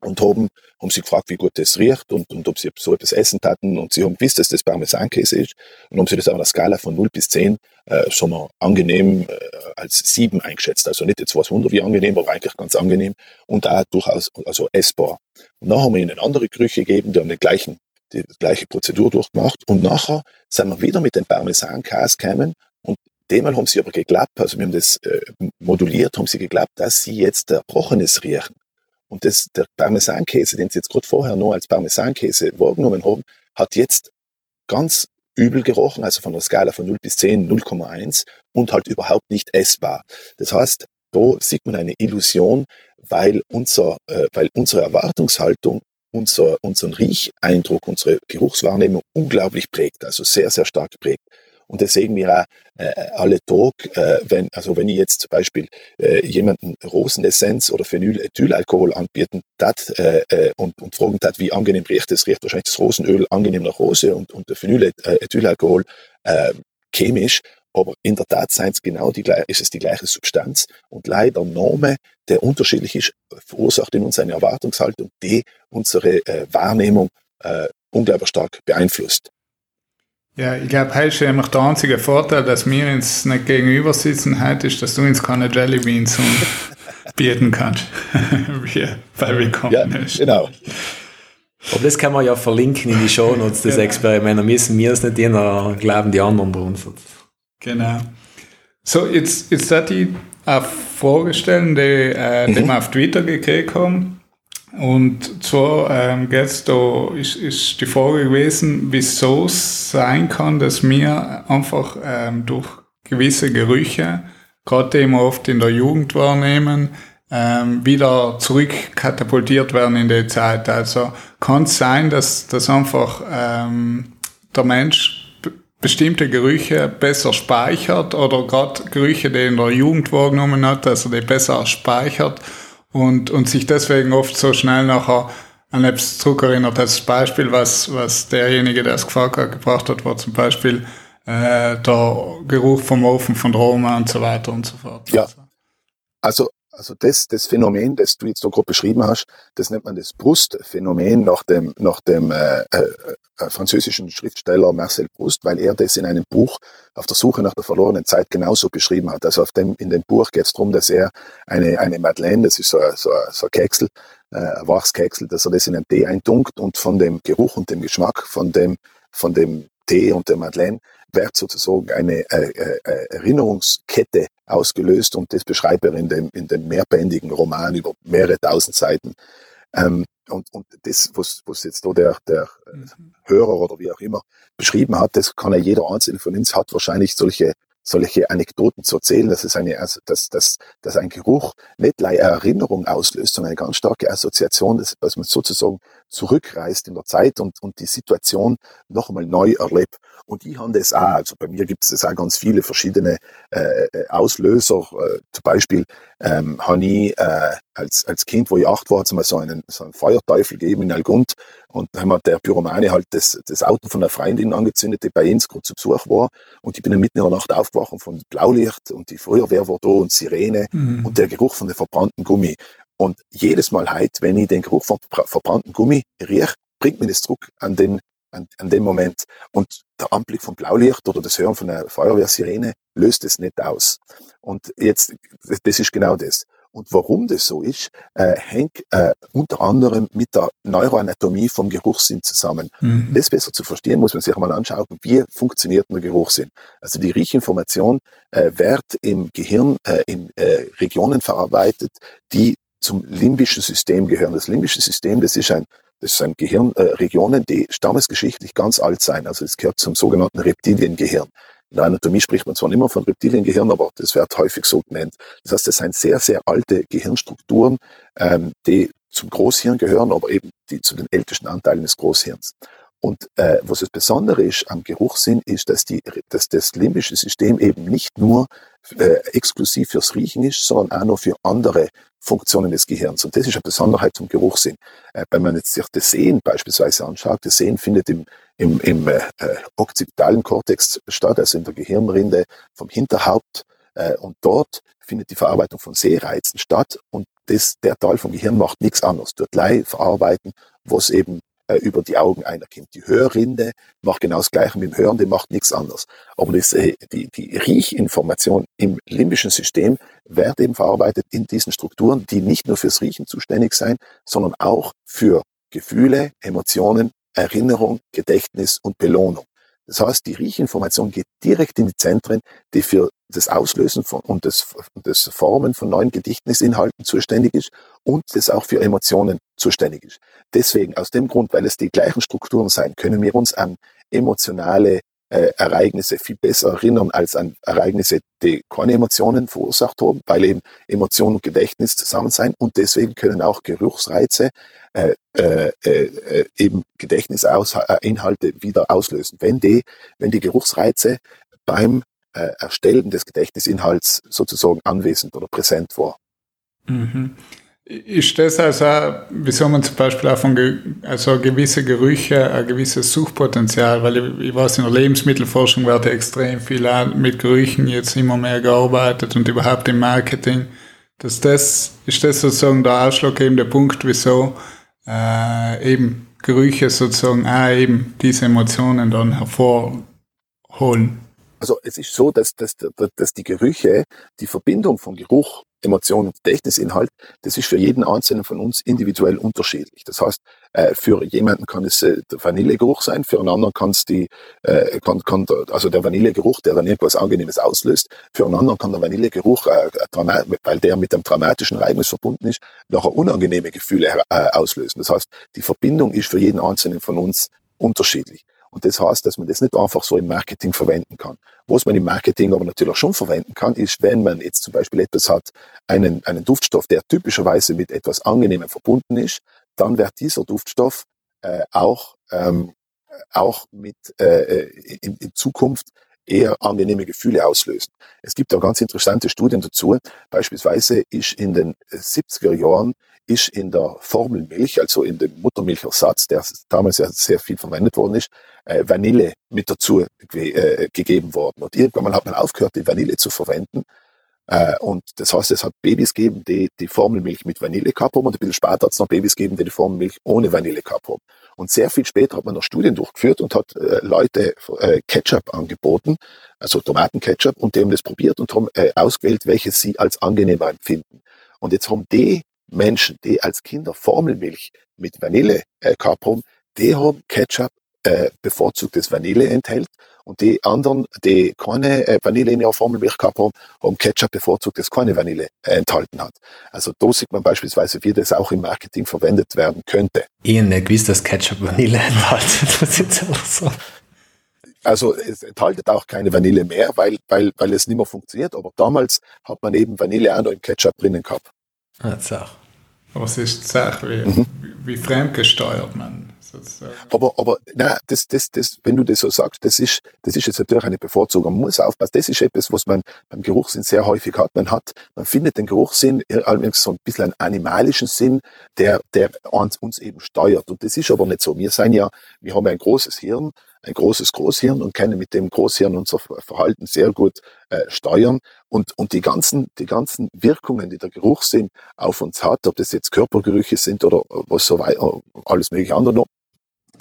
und haben, haben sie gefragt, wie gut das riecht und, und ob sie so etwas essen hatten und sie haben gewusst, dass das Parmesankäse ist und haben sie das auf einer Skala von 0 bis 10 äh, schon mal angenehm äh, als 7 eingeschätzt. Also nicht jetzt was Wunder wie angenehm, aber eigentlich ganz angenehm und da durchaus also essbar. Und dann haben wir ihnen andere Gerüche gegeben, die haben den gleichen, die, gleiche Prozedur durchgemacht und nachher sind wir wieder mit dem Parmesankäse gekommen und Demal haben sie aber geglaubt, also wir haben das äh, moduliert, haben sie geglaubt, dass sie jetzt Erbrochenes riechen. Und das, der Parmesankäse, den Sie jetzt gerade vorher noch als Parmesankäse wahrgenommen haben, hat jetzt ganz übel gerochen, also von der Skala von 0 bis 10 0,1 und halt überhaupt nicht essbar. Das heißt, da sieht man eine Illusion, weil, unser, äh, weil unsere Erwartungshaltung unser, unseren Riecheindruck, unsere Geruchswahrnehmung unglaublich prägt, also sehr, sehr stark prägt. Und das sehen wir auch äh, alle Tag, äh, wenn, also wenn ich jetzt zum Beispiel äh, jemanden Rosenessenz oder Phenylethylalkohol anbieten dat, äh, äh, und, und fragen dat, wie angenehm riecht es, riecht wahrscheinlich das Rosenöl angenehm nach Rose und, und der Phenylethylalkohol äh, chemisch, aber in der Tat es genau die, ist es die gleiche Substanz und leider Name, der unterschiedlich ist, verursacht in uns eine Erwartungshaltung, die unsere äh, Wahrnehmung äh, unglaublich stark beeinflusst. Ja, ich glaube, heute ist einfach der einzige Vorteil, dass wir uns nicht gegenüber sitzen, heute ist, dass du uns keine Jelly Beans bieten kannst. wie bei Willkommen ja, ist. Genau. Aber das kann man ja verlinken in die Show Notes, das genau. Experiment. Da müssen wir es nicht in, glauben die anderen bei uns. Genau. So, jetzt, jetzt hat ich eine Frage stellen, die, äh, die mhm. wir auf Twitter gekriegt haben. Und zwar ähm, geht's da, ist, ist die Frage gewesen, wieso es sein kann, dass wir einfach ähm, durch gewisse Gerüche, gerade die wir oft in der Jugend wahrnehmen, ähm, wieder zurückkatapultiert werden in die Zeit. Also kann es sein, dass, dass einfach ähm, der Mensch bestimmte Gerüche besser speichert oder gerade Gerüche, die er in der Jugend wahrgenommen hat, also die besser speichert und, und sich deswegen oft so schnell nachher an etwas zurückerinnert. Das Beispiel, was, was derjenige, der es gefragt hat, gebracht hat, war zum Beispiel äh, der Geruch vom Ofen von Roma und so weiter und so fort. Ja. Also also das, das Phänomen, das du jetzt da gerade beschrieben hast, das nennt man das Brust-Phänomen nach dem, nach dem äh, äh, äh, französischen Schriftsteller Marcel Proust, weil er das in einem Buch auf der Suche nach der verlorenen Zeit genauso beschrieben hat. Also auf dem, in dem Buch geht es darum, dass er eine, eine Madeleine, das ist so, so, so ein Keksel, äh, ein Wachskeksel, dass er das in einen Tee eintunkt und von dem Geruch und dem Geschmack von dem, von dem Tee und der Madeleine wird sozusagen eine äh, äh, Erinnerungskette ausgelöst und das beschreibt er in dem, in dem mehrbändigen Roman über mehrere tausend Seiten. Ähm, und, und das, was, was jetzt da der, der mhm. Hörer oder wie auch immer beschrieben hat, das kann ja jeder Einzelne von uns hat wahrscheinlich solche solche Anekdoten zu erzählen, dass es eine, also, dass, dass, dass ein Geruch nicht eine Erinnerung auslöst, sondern eine ganz starke Assoziation, dass, dass man sozusagen zurückreist in der Zeit und, und die Situation noch einmal neu erlebt. Und ich habe das auch, also bei mir gibt es auch ganz viele verschiedene äh, äh, Auslöser. Äh, zum Beispiel ähm, habe ich äh, als, als Kind, wo ich acht war, mal so einen, so einen Feuerteufel gegeben in Algund und dann hat der Pyromane halt das, das Auto von einer Freundin angezündet, die bei uns gerade zu Besuch war und ich bin dann mitten in der Nacht aufgewacht von Blaulicht und die Feuerwehr war da und Sirene mhm. und der Geruch von dem verbrannten Gummi. Und jedes Mal heute, wenn ich den Geruch von verbrannten Gummi rieche, bringt mich das zurück an den an, an dem Moment. Und der Anblick von Blaulicht oder das Hören von einer Feuerwehrsirene löst es nicht aus. Und jetzt, das ist genau das. Und warum das so ist, äh, hängt äh, unter anderem mit der Neuroanatomie vom Geruchssinn zusammen. Mhm. Um das besser zu verstehen, muss man sich einmal anschauen, wie funktioniert der Geruchssinn. Also die Riechinformation äh, wird im Gehirn äh, in äh, Regionen verarbeitet, die zum limbischen System gehören. Das limbische System, das ist ein das sind Gehirnregionen, äh, die stammesgeschichtlich ganz alt sein. Also es gehört zum sogenannten Reptiliengehirn. In der Anatomie spricht man zwar nicht mehr von Reptiliengehirn, aber das wird häufig so genannt. Das heißt, das sind sehr, sehr alte Gehirnstrukturen, ähm, die zum Großhirn gehören, aber eben die zu den ältesten Anteilen des Großhirns. Und äh, was das Besondere ist am Geruchssinn, ist, dass, die, dass das limbische System eben nicht nur äh, exklusiv fürs Riechen ist, sondern auch noch für andere Funktionen des Gehirns. Und das ist eine Besonderheit zum Geruchssinn. Äh, wenn man jetzt sich das Sehen beispielsweise anschaut, das Sehen findet im, im, im äh, occipitalen Kortex statt, also in der Gehirnrinde vom Hinterhaupt Äh, und dort findet die Verarbeitung von Sehreizen statt und das, der Teil vom Gehirn macht nichts anderes. Dort gleich verarbeiten, was eben äh, über die Augen einer kommt. Die Hörrinde macht genau das Gleiche mit dem Hören, die macht nichts anderes. Aber das, äh, die, die Riechinformation im limbischen System wird eben verarbeitet in diesen Strukturen, die nicht nur fürs Riechen zuständig sein, sondern auch für Gefühle, Emotionen, Erinnerung, Gedächtnis und Belohnung. Das heißt, die Riechinformation geht direkt in die Zentren, die für das Auslösen von, und das, das Formen von neuen Gedächtnisinhalten zuständig ist und das auch für Emotionen zuständig ist. Deswegen, aus dem Grund, weil es die gleichen Strukturen sein, können wir uns an emotionale äh, Ereignisse viel besser erinnern als an Ereignisse, die keine Emotionen verursacht haben, weil eben Emotion und Gedächtnis zusammen sein und deswegen können auch Geruchsreize äh, äh, äh, eben Gedächtnisinhalte wieder auslösen. Wenn die, wenn die Geruchsreize beim äh, Erstellen des Gedächtnisinhalts sozusagen anwesend oder präsent war. Mhm. Ist das also, wieso man zum Beispiel auch von also gewisse Gerüche, ein gewisses Suchpotenzial, weil ich, ich weiß, in der Lebensmittelforschung wird extrem viel mit Gerüchen jetzt immer mehr gearbeitet und überhaupt im Marketing. Dass das, ist das sozusagen der ausschlaggebende Punkt, wieso äh, eben Gerüche sozusagen auch eben diese Emotionen dann hervorholen? Also es ist so, dass, dass, dass die Gerüche, die Verbindung von Geruch Emotion und Gedächtnisinhalt, das ist für jeden Einzelnen von uns individuell unterschiedlich. Das heißt, äh, für jemanden kann es äh, der Vanillegeruch sein, für einen anderen kann es die, äh, kann, kann, also der Vanillegeruch, der dann irgendwas Angenehmes auslöst, für einen anderen kann der Vanillegeruch, weil der mit einem traumatischen Ereignis verbunden ist, nachher unangenehme Gefühle auslösen. Das heißt, die Verbindung ist für jeden Einzelnen von uns unterschiedlich. Und das heißt, dass man das nicht einfach so im Marketing verwenden kann. Was man im Marketing aber natürlich schon verwenden kann, ist, wenn man jetzt zum Beispiel etwas hat, einen, einen Duftstoff, der typischerweise mit etwas Angenehmem verbunden ist, dann wird dieser Duftstoff äh, auch, ähm, auch mit äh, in, in Zukunft eher angenehme Gefühle auslösen. Es gibt auch ganz interessante Studien dazu. Beispielsweise ist in den 70er Jahren ist in der Formelmilch, also in dem Muttermilchersatz, der damals ja sehr viel verwendet worden ist, äh, Vanille mit dazu äh, gegeben worden. Und irgendwann hat man aufgehört, die Vanille zu verwenden. Äh, und das heißt, es hat Babys gegeben, die die Formelmilch mit Vanille gehabt haben und ein bisschen später hat es noch Babys gegeben, die die Formelmilch ohne Vanille gehabt haben. Und sehr viel später hat man noch Studien durchgeführt und hat äh, Leute äh, Ketchup angeboten, also Tomatenketchup, und die haben das probiert und haben äh, ausgewählt, welches sie als angenehmer empfinden. Und jetzt haben die Menschen, die als Kinder Formelmilch mit Vanille äh, gehabt haben, die haben Ketchup äh, bevorzugtes Vanille enthält und die anderen, die keine äh, Vanille in ihrer Formelmilch gehabt haben, haben Ketchup bevorzugt, das keine Vanille äh, enthalten hat. Also da sieht man beispielsweise, wie das auch im Marketing verwendet werden könnte. Ich habe nicht gewusst, dass Ketchup Vanille enthält. Das ist auch so. Also es enthält auch keine Vanille mehr, weil, weil, weil es nicht mehr funktioniert. Aber damals hat man eben Vanille auch noch im Ketchup drinnen gehabt. Ah, aber es ist Sache, wie, mhm. wie fremdgesteuert man Aber, aber nein, das, das, das, wenn du das so sagst, das ist, das ist jetzt natürlich eine Bevorzugung. Man muss aufpassen, das ist etwas, was man beim Geruchssinn sehr häufig hat. Man hat, man findet den Geruchssinn allerdings so ein bisschen einen animalischen Sinn, der, der uns, eben steuert. Und das ist aber nicht so. Wir sind ja, wir haben ein großes Hirn ein großes Großhirn und können mit dem Großhirn unser Verhalten sehr gut äh, steuern. Und, und die, ganzen, die ganzen Wirkungen, die der Geruchssinn auf uns hat, ob das jetzt Körpergerüche sind oder was so weiter, alles mögliche andere noch,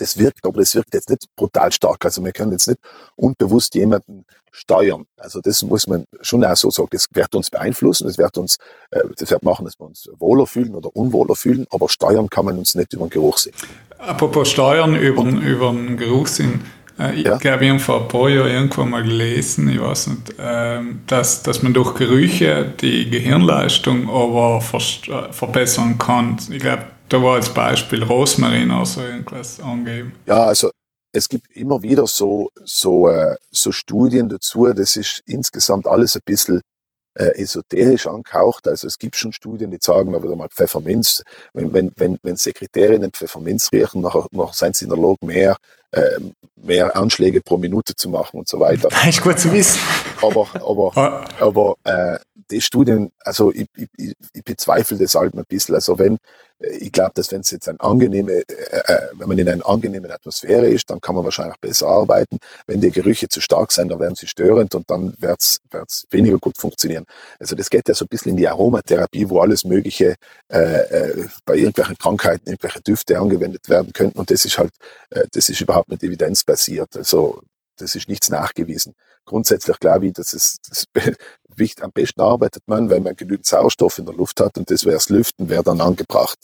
das wirkt, aber das wirkt jetzt nicht brutal stark. Also wir können jetzt nicht unbewusst jemanden steuern. Also das muss man schon auch so sagen. Das wird uns beeinflussen, das wird uns, äh, das wird machen, dass wir uns wohler fühlen oder unwohler fühlen, aber steuern kann man uns nicht über den Geruchssinn. Apropos Steuern über, über den Geruchssinn. Äh, ich ja. glaube, ich habe vor ein paar Jahren irgendwo mal gelesen, ich weiß nicht, ähm, dass, dass man durch Gerüche die Gehirnleistung aber verbessern kann. Ich glaube, da war als Beispiel Rosmarin oder so irgendwas angegeben. Ja, also es gibt immer wieder so, so, äh, so Studien dazu. Das ist insgesamt alles ein bisschen äh, esoterisch angehaucht. Also es gibt schon Studien, die sagen, aber mal Pfefferminz, wenn, wenn, wenn, wenn Sekretärinnen Pfefferminz riechen, nachher, nachher sind sie in der Lage, mehr, äh, mehr Anschläge pro Minute zu machen und so weiter. ist gut zu wissen. Aber, aber, ah. aber äh, die Studien, also ich, ich, ich bezweifle das halt ein bisschen. Also wenn, äh, ich glaube, dass wenn es jetzt ein angenehme, äh, äh, wenn man in einer angenehmen Atmosphäre ist, dann kann man wahrscheinlich besser arbeiten. Wenn die Gerüche zu stark sind, dann werden sie störend und dann wird es weniger gut funktionieren. Also das geht ja so ein bisschen in die Aromatherapie, wo alles Mögliche äh, äh, bei irgendwelchen Krankheiten, irgendwelche Düfte angewendet werden könnten. Und das ist halt, äh, das ist überhaupt nicht evidenzbasiert. Also das ist nichts nachgewiesen. Grundsätzlich glaube ich, dass es das am besten arbeitet man, wenn man genügend Sauerstoff in der Luft hat und das wäre das Lüften, wäre dann angebracht.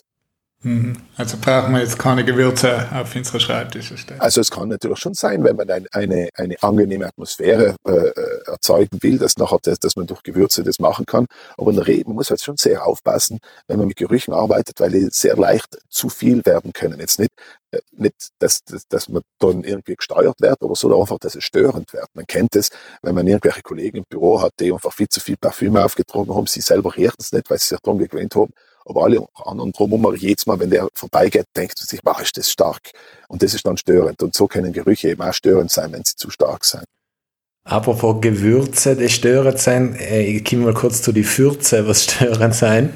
Mhm. Also brauchen wir jetzt keine Gewürze auf unsere Schreibtische stellen. Also es kann natürlich schon sein, wenn man ein, eine, eine angenehme Atmosphäre äh, äh, erzeugen will, dass nachher das, dass man durch Gewürze das machen kann. Aber Regel muss halt schon sehr aufpassen, wenn man mit Gerüchen arbeitet, weil die sehr leicht zu viel werden können. Jetzt nicht, äh, nicht dass, dass, dass man dann irgendwie gesteuert wird oder so, einfach, dass es störend wird. Man kennt es, wenn man irgendwelche Kollegen im Büro hat, die einfach viel zu viel Parfüm aufgetragen haben, sie selber riechen es nicht, weil sie sich darum gewöhnt haben aber alle anderen drumherum, jedes Mal, wenn der vorbeigeht, denkt man sich, wow, ist das stark. Und das ist dann störend. Und so können Gerüche eben auch störend sein, wenn sie zu stark sind. Apropos Gewürze, die störend sein, äh, ich komme mal kurz zu die Fürze, was störend sein.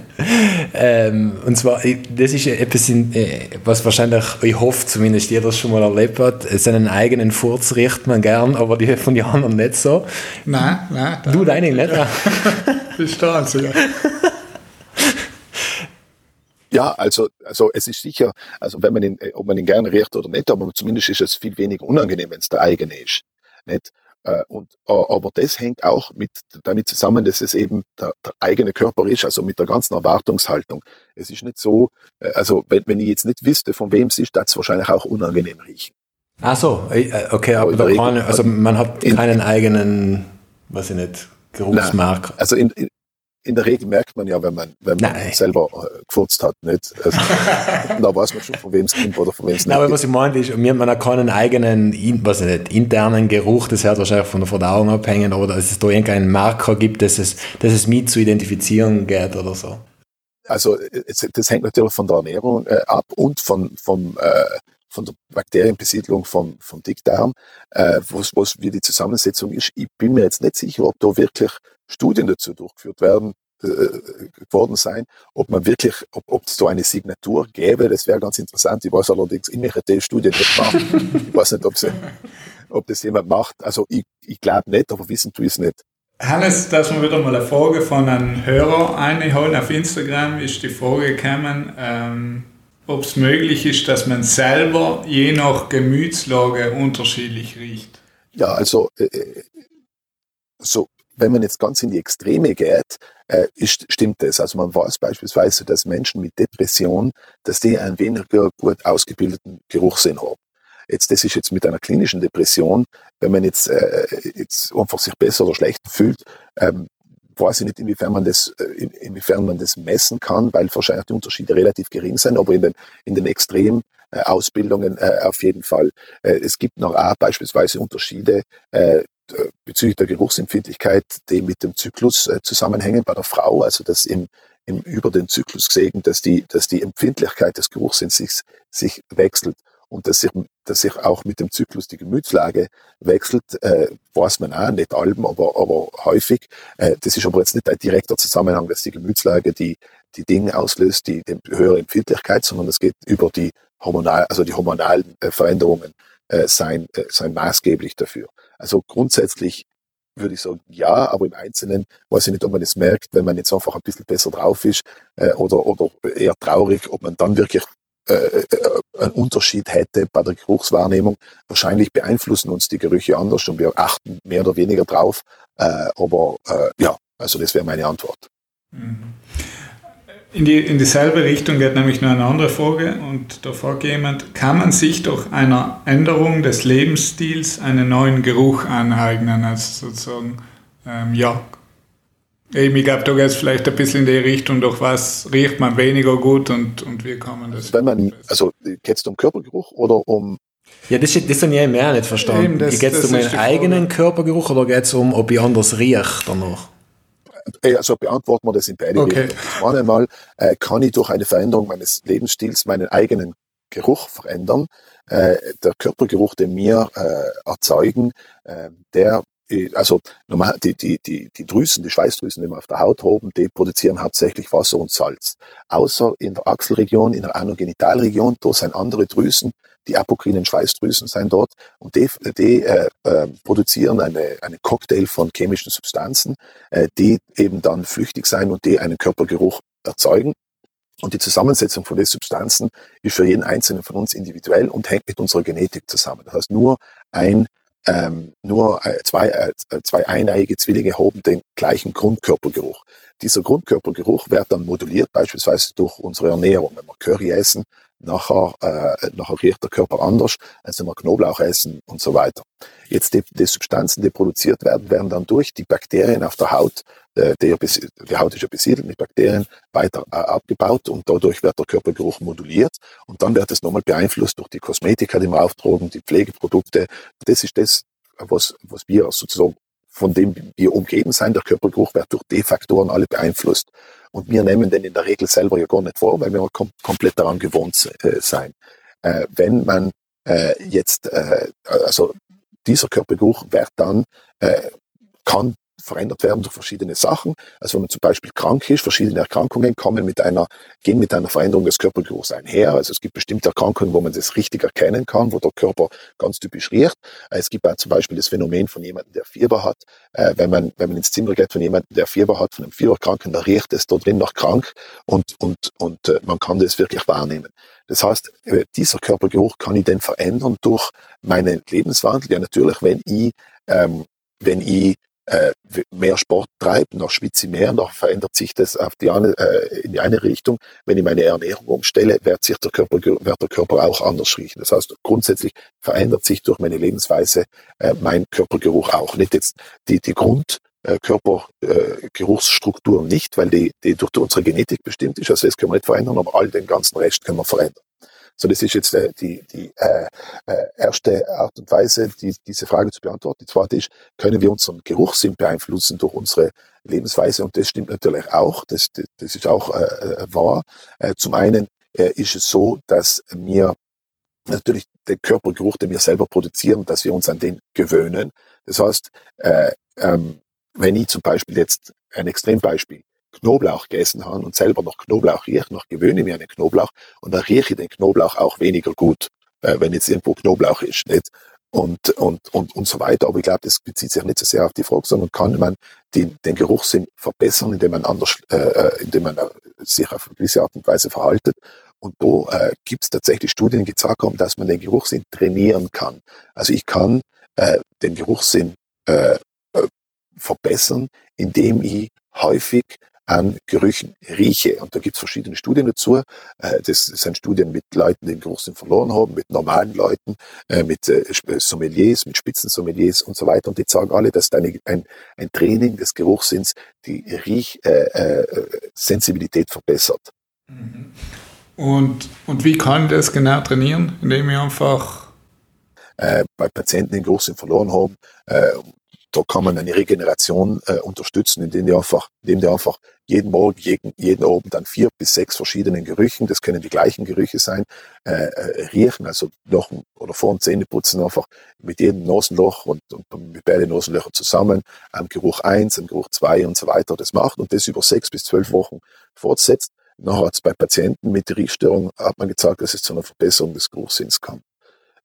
ähm, und zwar, das ist etwas, äh, was wahrscheinlich, ich hoffe zumindest, jeder das schon mal erlebt hat, seinen eigenen Furz riecht man gern, aber die von den anderen nicht so. Nein, nein. Du deine nicht? Bist du also, ja. Ja, also, also es ist sicher, also wenn man ihn, ob man ihn gerne riecht oder nicht, aber zumindest ist es viel weniger unangenehm, wenn es der eigene ist. Nicht? Äh, und, aber das hängt auch mit, damit zusammen, dass es eben der, der, eigene Körper ist, also mit der ganzen Erwartungshaltung. Es ist nicht so, äh, also wenn, wenn ich jetzt nicht wüsste, von wem es ist, dann es wahrscheinlich auch unangenehm riechen. Ach so, äh, okay, aber, aber kann, also man hat keinen eigenen, weiß ich nicht, Geruchsmark. Nein, also in, in, in der Regel merkt man ja, wenn man, wenn man selber äh, gefurzt hat, nicht? Also, da weiß man schon, von wem es kommt oder von wem es nicht. Aber was ich meine ist, man hat keinen eigenen, was nicht, internen Geruch, das hört wahrscheinlich von der Verdauung abhängen, oder dass es da irgendeinen Marker gibt, dass es, dass es mit zu identifizieren geht oder so. Also, das hängt natürlich von der Ernährung äh, ab und von, vom, äh, von der Bakterienbesiedlung vom, vom Dickdarm, äh, was, was wie die Zusammensetzung ist. Ich bin mir jetzt nicht sicher, ob da wirklich Studien dazu durchgeführt werden, äh, geworden sein, ob man wirklich, ob, ob es so eine Signatur gäbe, das wäre ganz interessant. Ich weiß allerdings, ich möchte die Studie nicht machen. ich weiß nicht, ob, sie, ob das jemand macht. Also ich, ich glaube nicht, aber wissen tue ich es nicht. Hannes, dass wir wieder mal eine Frage von einem Hörer einholen auf Instagram, ist die Frage gekommen, ähm, ob es möglich ist, dass man selber je nach Gemütslage unterschiedlich riecht. Ja, also äh, äh so wenn man jetzt ganz in die Extreme geht, äh, ist, stimmt das. Also man weiß beispielsweise, dass Menschen mit Depression, dass die einen weniger gut ausgebildeten Geruchssinn haben. Jetzt, das ist jetzt mit einer klinischen Depression, wenn man jetzt, äh, jetzt einfach sich besser oder schlechter fühlt, ähm, weiß ich nicht, inwiefern man das, äh, in, inwiefern man das messen kann, weil wahrscheinlich die Unterschiede relativ gering sind, aber in den, in den Extrem äh, äh, auf jeden Fall. Äh, es gibt noch auch beispielsweise Unterschiede äh, bezüglich der Geruchsempfindlichkeit, die mit dem Zyklus äh, zusammenhängen bei der Frau, also dass im, im über den Zyklus gesehen, dass die, dass die Empfindlichkeit des Geruchssinns sich, sich wechselt und dass sich, dass sich auch mit dem Zyklus die Gemütslage wechselt, äh, weiß man auch, nicht allem, aber, aber häufig. Äh, das ist aber jetzt nicht ein direkter Zusammenhang, dass die Gemütslage die, die Dinge auslöst, die, die höhere Empfindlichkeit, sondern es geht über die hormonal, also die hormonalen äh, Veränderungen äh, sein, äh, sein maßgeblich dafür. Also grundsätzlich würde ich sagen, ja, aber im Einzelnen weiß ich nicht, ob man es merkt, wenn man jetzt einfach ein bisschen besser drauf ist äh, oder, oder eher traurig, ob man dann wirklich äh, äh, einen Unterschied hätte bei der Geruchswahrnehmung. Wahrscheinlich beeinflussen uns die Gerüche anders und wir achten mehr oder weniger drauf. Äh, aber äh, ja, also das wäre meine Antwort. Mhm. In, die, in dieselbe Richtung geht nämlich nur eine andere Frage und da fragt jemand, kann man sich durch einer Änderung des Lebensstils einen neuen Geruch aneignen? Also sozusagen, ähm, ja, Eben, ich glaube, da geht es vielleicht ein bisschen in die Richtung, durch was riecht man weniger gut und, und wie kann man das? Wenn man, also geht es um Körpergeruch oder um ja, das, das habe ich mehr nicht verstanden. Geht es um meinen eigenen Körpergeruch oder geht es um, ob ich anders rieche danach? Äh, also beantworten wir das in beide okay. Wege. einmal äh, kann ich durch eine Veränderung meines Lebensstils meinen eigenen Geruch verändern. Äh, der Körpergeruch, den wir äh, erzeugen, äh, der also normal, die, die, die, die Drüsen, die Schweißdrüsen, die wir auf der Haut haben, die produzieren hauptsächlich Wasser und Salz. Außer in der Achselregion, in der Anogenitalregion, da sind andere Drüsen, die apokrinen Schweißdrüsen sind dort und die, die äh, äh, produzieren eine, eine Cocktail von chemischen Substanzen, äh, die eben dann flüchtig sein und die einen Körpergeruch erzeugen. Und die Zusammensetzung von den Substanzen ist für jeden Einzelnen von uns individuell und hängt mit unserer Genetik zusammen. Das heißt, nur ein ähm, nur äh, zwei, äh, zwei eineiige Zwillinge haben den gleichen Grundkörpergeruch. Dieser Grundkörpergeruch wird dann moduliert, beispielsweise durch unsere Ernährung. Wenn wir Curry essen, nachher, äh, nachher riecht der Körper anders, als wenn wir Knoblauch essen und so weiter. Jetzt die, die Substanzen, die produziert werden, werden dann durch die Bakterien auf der Haut, äh, die, die Haut ist ja besiedelt mit Bakterien, weiter äh, abgebaut und dadurch wird der Körpergeruch moduliert und dann wird es nochmal beeinflusst durch die Kosmetika, die wir auftragen, die Pflegeprodukte. Das ist das, was, was wir sozusagen von dem wir umgeben sein, der Körpergeruch wird durch die Faktoren alle beeinflusst. Und wir nehmen den in der Regel selber ja gar nicht vor, weil wir kom komplett daran gewohnt äh, sein. Äh, wenn man äh, jetzt, äh, also dieser Körpergeruch wird dann, äh, kann verändert werden durch verschiedene Sachen. Also wenn man zum Beispiel krank ist, verschiedene Erkrankungen kommen mit einer, gehen mit einer Veränderung des Körpergeruchs einher. Also es gibt bestimmte Erkrankungen, wo man das richtig erkennen kann, wo der Körper ganz typisch riecht. Es gibt auch zum Beispiel das Phänomen von jemandem, der Fieber hat. Äh, wenn man, wenn man ins Zimmer geht von jemandem, der Fieber hat, von einem Fieberkranken, da riecht es da drin noch krank und, und, und äh, man kann das wirklich wahrnehmen. Das heißt, äh, dieser Körpergeruch kann ich dann verändern durch meinen Lebenswandel. Ja, natürlich, wenn ich, ähm, wenn ich äh, mehr Sport treibe, noch schwitze ich mehr, noch verändert sich das auf die eine, äh, in die eine Richtung. Wenn ich meine Ernährung umstelle, wird sich der Körper, wird der Körper auch anders riechen. Das heißt, grundsätzlich verändert sich durch meine Lebensweise äh, mein Körpergeruch auch. Nicht jetzt die, die Grund, äh, Körpergeruchsstruktur nicht, weil die, die durch unsere Genetik bestimmt ist. Also das können wir nicht verändern, aber all den ganzen Rest können wir verändern. So, das ist jetzt äh, die, die äh, äh, erste Art und Weise, die, diese Frage zu beantworten. Die zweite ist, können wir unseren Geruchssinn beeinflussen durch unsere Lebensweise? Und das stimmt natürlich auch. Das, das, ist auch äh, äh wahr. Äh, zum einen äh, ist es so, dass wir natürlich den Körpergeruch, den wir selber produzieren, dass wir uns an den gewöhnen. Das heißt, äh, ähm, wenn ich zum Beispiel jetzt ein Extrembeispiel, Knoblauch gegessen habe und selber noch Knoblauch rieche, noch gewöhne ich mir an den Knoblauch und dann rieche ich den Knoblauch auch weniger gut, äh, wenn jetzt irgendwo Knoblauch ist, nicht? Und, und, und, und so weiter. Aber ich glaube, das bezieht sich nicht so sehr auf die Frage, sondern kann man den, den Geruchssinn verbessern, indem man anders, äh, äh indem man äh, sich auf eine gewisse Art und Weise verhaltet. Und da äh, gibt es tatsächlich Studien, die gesagt haben, dass man den Geruchssinn trainieren kann. Also ich kann äh, den Geruchssinn äh, äh verbessern, indem ich häufig an Gerüchen rieche. Und da gibt es verschiedene Studien dazu. Äh, das sind Studien mit Leuten, die den Geruchssinn verloren haben, mit normalen Leuten, äh, mit äh, Sommeliers, mit Spitzensommeliers und so weiter. Und die sagen alle, dass ein, ein, ein Training des Geruchssinns die Riechsensibilität verbessert. Mhm. Und, und wie kann ich das genau trainieren? Indem ich einfach bei Patienten den Geruchssinn verloren haben, da kann man eine Regeneration äh, unterstützen, indem die einfach, indem die einfach jeden Morgen, jeden, jeden Abend dann vier bis sechs verschiedenen Gerüchen, das können die gleichen Gerüche sein, äh, äh, riechen, also noch oder vor dem Zähneputzen einfach mit jedem Nasenloch und, und mit beiden Nasenlöchern zusammen, am Geruch eins, am Geruch zwei und so weiter das macht und das über sechs bis zwölf Wochen fortsetzt. Nachher hat es bei Patienten mit Riechstörung, hat man gezeigt, dass es zu einer Verbesserung des Geruchssinns kam.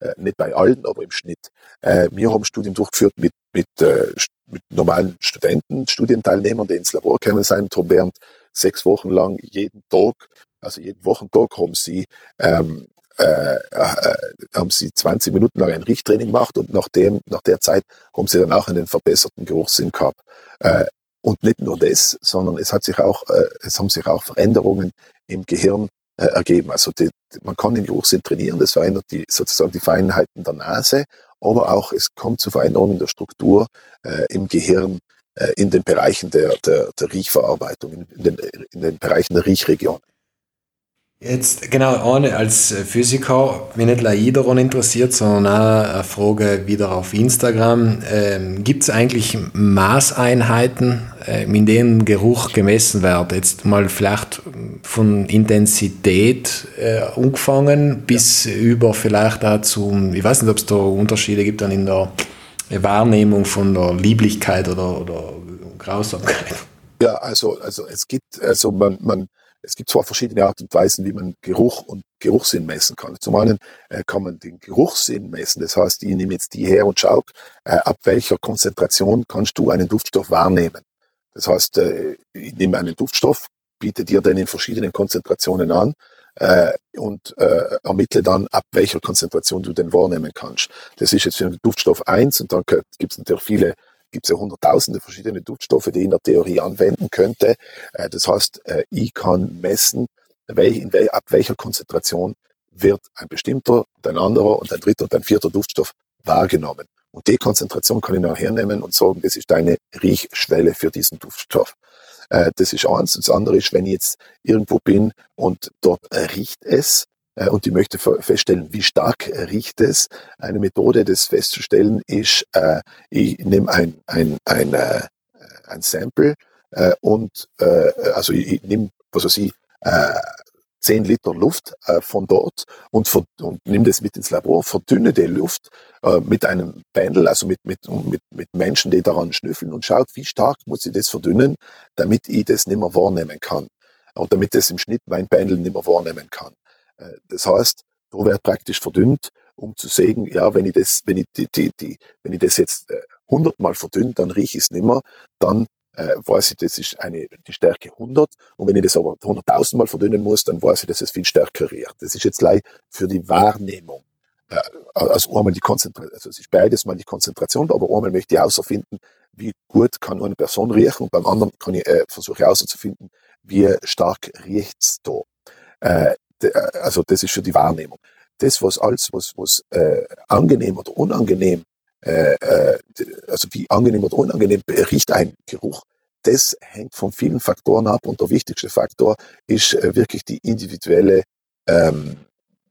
Äh, nicht bei allen, aber im Schnitt. Äh, wir haben Studien durchgeführt mit, mit, äh, mit normalen Studenten, Studienteilnehmern, die ins Labor gekommen sind, haben während sechs Wochen lang jeden Tag, also jeden Wochentag haben sie ähm, äh, äh, haben sie 20 Minuten lang ein Riechtraining gemacht und nach, dem, nach der Zeit haben sie dann auch einen verbesserten Geruchssinn gehabt. Äh, und nicht nur das, sondern es hat sich auch, äh, es haben sich auch Veränderungen im Gehirn äh, ergeben. Also die, man kann den Geruchssinn trainieren, das verändert die, sozusagen die Feinheiten der Nase, aber auch es kommt zu Veränderungen der Struktur äh, im Gehirn äh, in den Bereichen der, der, der Riechverarbeitung, in den, in den Bereichen der Riechregion. Jetzt, genau, eine als Physiker, mich nicht nur daran interessiert, sondern auch eine Frage wieder auf Instagram. Ähm, Gibt es eigentlich Maßeinheiten, äh, in denen Geruch gemessen wird? Jetzt mal vielleicht von Intensität äh, angefangen bis ja. über vielleicht auch zum, ich weiß nicht, ob es da Unterschiede gibt dann in der Wahrnehmung von der Lieblichkeit oder, oder Grausamkeit? Ja, also, also es gibt, also man, man, es gibt zwar verschiedene Art und Weisen, wie man Geruch und Geruchssinn messen kann. Zum einen äh, kann man den Geruchssinn messen, das heißt, ich nehme jetzt die her und schaue, äh, ab welcher Konzentration kannst du einen Duftstoff wahrnehmen. Das heißt, äh, ich nehme einen Duftstoff, biete dir den in verschiedenen Konzentrationen an äh, und äh, ermittle dann, ab welcher Konzentration du den wahrnehmen kannst. Das ist jetzt für den Duftstoff eins und dann gibt es natürlich viele gibt es ja hunderttausende verschiedene Duftstoffe, die ich in der Theorie anwenden könnte. Äh, das heißt, äh, ich kann messen, ab welcher Konzentration wird ein bestimmter, ein anderer und ein dritter und ein vierter Duftstoff wahrgenommen. Und die Konzentration kann ich nachher nehmen und sagen, das ist deine Riechschwelle für diesen Duftstoff. Äh, das ist eins. Und das andere ist, wenn ich jetzt irgendwo bin und dort riecht es, und ich möchte feststellen, wie stark riecht es. Eine Methode, das festzustellen, ist, äh, ich nehme ein, ein, ein, ein Sample und also ich nehme, was weiß ich, 10 Liter Luft äh, von dort und, und nimm das mit ins Labor, verdünne die Luft äh, mit einem Pendel, also mit, mit, mit, mit Menschen, die daran schnüffeln und schaut, wie stark muss ich das verdünnen, damit ich das nicht mehr wahrnehmen kann. Und damit das im Schnitt mein Pendel nicht mehr wahrnehmen kann. Äh, das heißt, da wird praktisch verdünnt, um zu sagen, ja, wenn ich das, wenn ich die, die, die, wenn ich das jetzt äh, hundertmal verdünnt, dann rieche ich es nicht mehr, dann äh, weiß ich, das ist eine, die Stärke 100. Und wenn ich das aber 100.000 Mal verdünnen muss, dann weiß ich, dass es viel stärker riecht. Das ist jetzt gleich für die Wahrnehmung. Äh, also einmal die Konzentration, also es ist beides mal die Konzentration, aber einmal möchte ich herausfinden, wie gut kann eine Person riechen und beim anderen kann ich äh, versuche herauszufinden, wie stark riecht's da. Äh, de, äh, also das ist für die Wahrnehmung. Das, was alles, was, was äh, angenehm oder unangenehm äh, äh, also wie angenehm oder unangenehm riecht ein Geruch, das hängt von vielen Faktoren ab und der wichtigste Faktor ist äh, wirklich die individuelle ähm,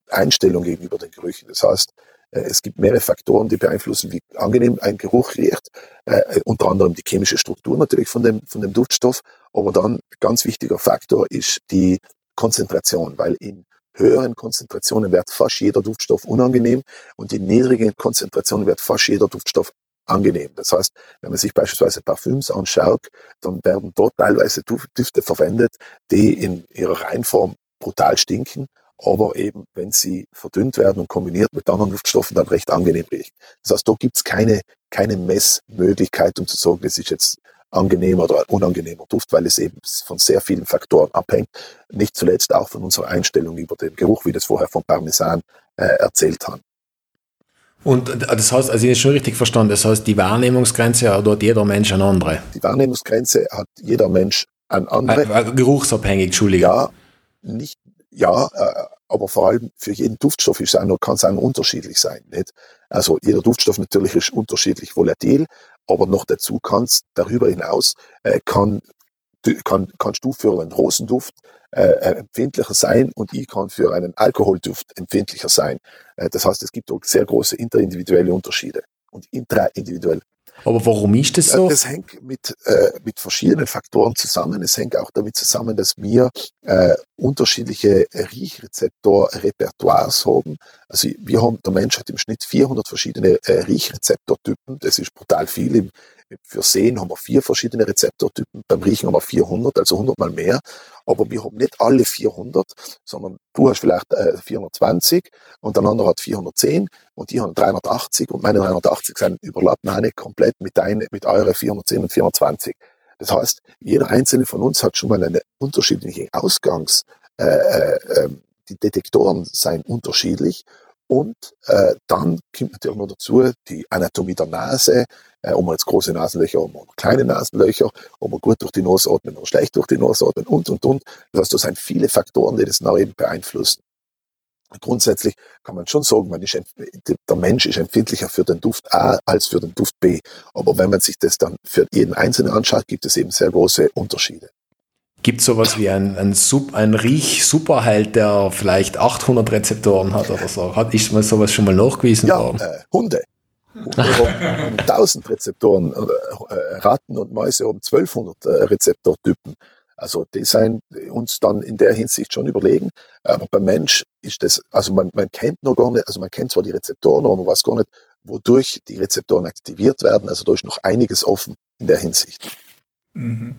Einstellung gegenüber den Gerüchen. Das heißt, äh, es gibt mehrere Faktoren, die beeinflussen, wie angenehm ein Geruch riecht. Äh, unter anderem die chemische Struktur natürlich von dem, von dem Duftstoff. Aber dann ganz wichtiger Faktor ist die Konzentration, weil in höheren Konzentrationen wird fast jeder Duftstoff unangenehm und in niedrigen Konzentrationen wird fast jeder Duftstoff angenehm. Das heißt, wenn man sich beispielsweise Parfüms anschaut, dann werden dort teilweise Düfte verwendet, die in ihrer Reinform brutal stinken, aber eben, wenn sie verdünnt werden und kombiniert mit anderen Duftstoffen, dann recht angenehm riechen. Das heißt, da gibt es keine, keine Messmöglichkeit, um zu sagen, das ist jetzt angenehmer oder unangenehmer Duft, weil es eben von sehr vielen Faktoren abhängt. Nicht zuletzt auch von unserer Einstellung über den Geruch, wie das vorher von Parmesan äh, erzählt haben. Und äh, das heißt, also ich habe schon richtig verstanden, das heißt, die Wahrnehmungsgrenze hat dort jeder Mensch eine andere. Die Wahrnehmungsgrenze hat jeder Mensch eine andere. Äh, geruchsabhängig, Entschuldigung. Ja, nicht, ja, äh, aber vor allem für jeden Duftstoff ist auch noch, kann es auch unterschiedlich sein. Nicht? Also jeder Duftstoff natürlich ist unterschiedlich volatil, aber noch dazu kannst, darüber hinaus, äh, kann, kann, kannst du für einen Rosenduft äh, äh, empfindlicher sein und ich kann für einen Alkoholduft empfindlicher sein. Äh, das heißt, es gibt auch sehr große interindividuelle Unterschiede und intraindividuell aber warum ist das so? Das hängt mit, äh, mit verschiedenen Faktoren zusammen. Es hängt auch damit zusammen, dass wir äh, unterschiedliche Riechrezeptor-Repertoires haben. Also wir haben, der Mensch hat im Schnitt 400 verschiedene äh, Riechrezeptortypen. Das ist brutal viel. Im, für Sehen haben wir vier verschiedene Rezeptortypen, beim Riechen haben wir 400, also 100 mal mehr. Aber wir haben nicht alle 400, sondern du hast vielleicht äh, 420 und der andere hat 410 und die haben 380 und meine 380 sind überlappen nicht komplett mit, deine, mit eurer 410 und 420. Das heißt, jeder einzelne von uns hat schon mal eine unterschiedliche Ausgangs, äh, äh, ähm, die Detektoren seien unterschiedlich und äh, dann kommt natürlich noch dazu die Anatomie der Nase, äh, ob man jetzt große Nasenlöcher ob man kleine Nasenlöcher, ob man gut durch die Nase atmen oder schlecht durch die Nase atmen und, und, und. Das heißt, da sind viele Faktoren, die das nach eben beeinflussen. Grundsätzlich kann man schon sagen, man ist, der Mensch ist empfindlicher für den Duft A als für den Duft B. Aber wenn man sich das dann für jeden Einzelnen anschaut, gibt es eben sehr große Unterschiede. Gibt es sowas wie ein, ein, Sub, ein Riech-Superheld, der vielleicht 800 Rezeptoren hat oder so? Hat, ist mal sowas schon mal nachgewiesen ja, worden? Äh, Hunde. Hunde haben 1000 Rezeptoren, äh, Ratten und Mäuse haben 1200 äh, Rezeptortypen. Also die sind uns dann in der Hinsicht schon überlegen. Aber beim Mensch ist das, also man, man kennt noch gar nicht, also man kennt zwar die Rezeptoren, aber man weiß gar nicht, wodurch die Rezeptoren aktiviert werden. Also da ist noch einiges offen in der Hinsicht. Mhm.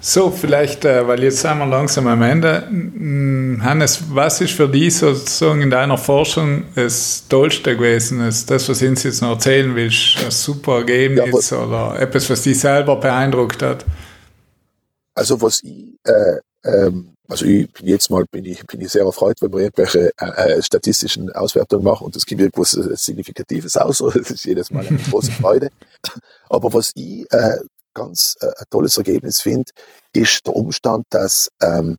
So, vielleicht, äh, weil jetzt sind wir langsam am Ende. Hannes, was ist für dich sozusagen in deiner Forschung das Tollste gewesen? Das, was du uns jetzt noch erzählen willst, ein super Ergebnis ja, oder etwas, was dich selber beeindruckt hat? Also, was ich, äh, ähm, also ich jetzt mal bin ich, bin ich sehr erfreut, wenn wir irgendwelche äh, äh statistischen Auswertungen machen und es gibt irgendwas äh, Signifikatives aus. Das ist jedes Mal eine große Freude. Aber was ich äh, ganz äh, ein tolles Ergebnis finde, ist der Umstand, dass, ähm,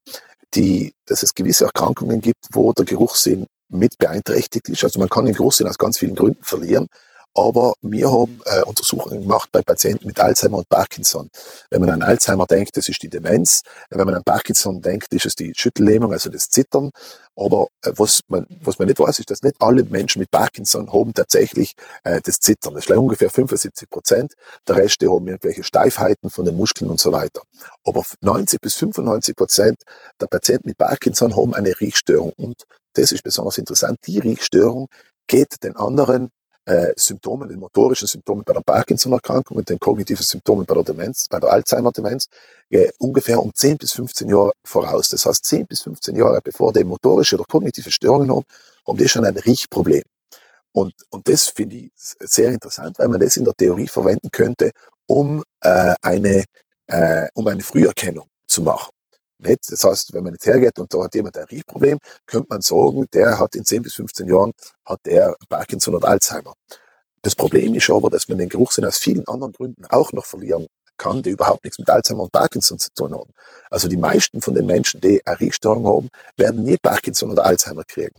die, dass es gewisse Erkrankungen gibt, wo der Geruchssinn mit beeinträchtigt ist. Also man kann den Geruchssinn aus ganz vielen Gründen verlieren. Aber wir haben äh, Untersuchungen gemacht bei Patienten mit Alzheimer und Parkinson. Wenn man an Alzheimer denkt, das ist die Demenz. Wenn man an Parkinson denkt, ist es die Schüttellähmung, also das Zittern. Aber äh, was, man, was man nicht weiß, ist, dass nicht alle Menschen mit Parkinson haben tatsächlich äh, das Zittern. Das ist ungefähr 75 Prozent. Der Rest, die haben irgendwelche Steifheiten von den Muskeln und so weiter. Aber 90 bis 95 Prozent der Patienten mit Parkinson haben eine Riechstörung. Und das ist besonders interessant. Die Riechstörung geht den anderen äh, Symptomen, den motorischen Symptomen bei der Parkinson-Erkrankung und den kognitiven Symptomen bei der Demenz, bei der Alzheimer-Demenz, äh, ungefähr um 10 bis 15 Jahre voraus. Das heißt, 10 bis 15 Jahre bevor die motorische oder kognitive Störungen haben, haben die schon ein Riechproblem. Und, und das finde ich sehr interessant, weil man das in der Theorie verwenden könnte, um äh, eine, äh, um eine Früherkennung zu machen. Nicht? Das heißt, wenn man jetzt hergeht und da hat jemand ein Riechproblem, könnte man sagen, der hat in 10 bis 15 Jahren hat der Parkinson oder Alzheimer. Das Problem ist aber, dass man den Geruchssinn aus vielen anderen Gründen auch noch verlieren kann, die überhaupt nichts mit Alzheimer und Parkinson zu tun haben. Also die meisten von den Menschen, die eine Riechstörung haben, werden nie Parkinson oder Alzheimer kriegen.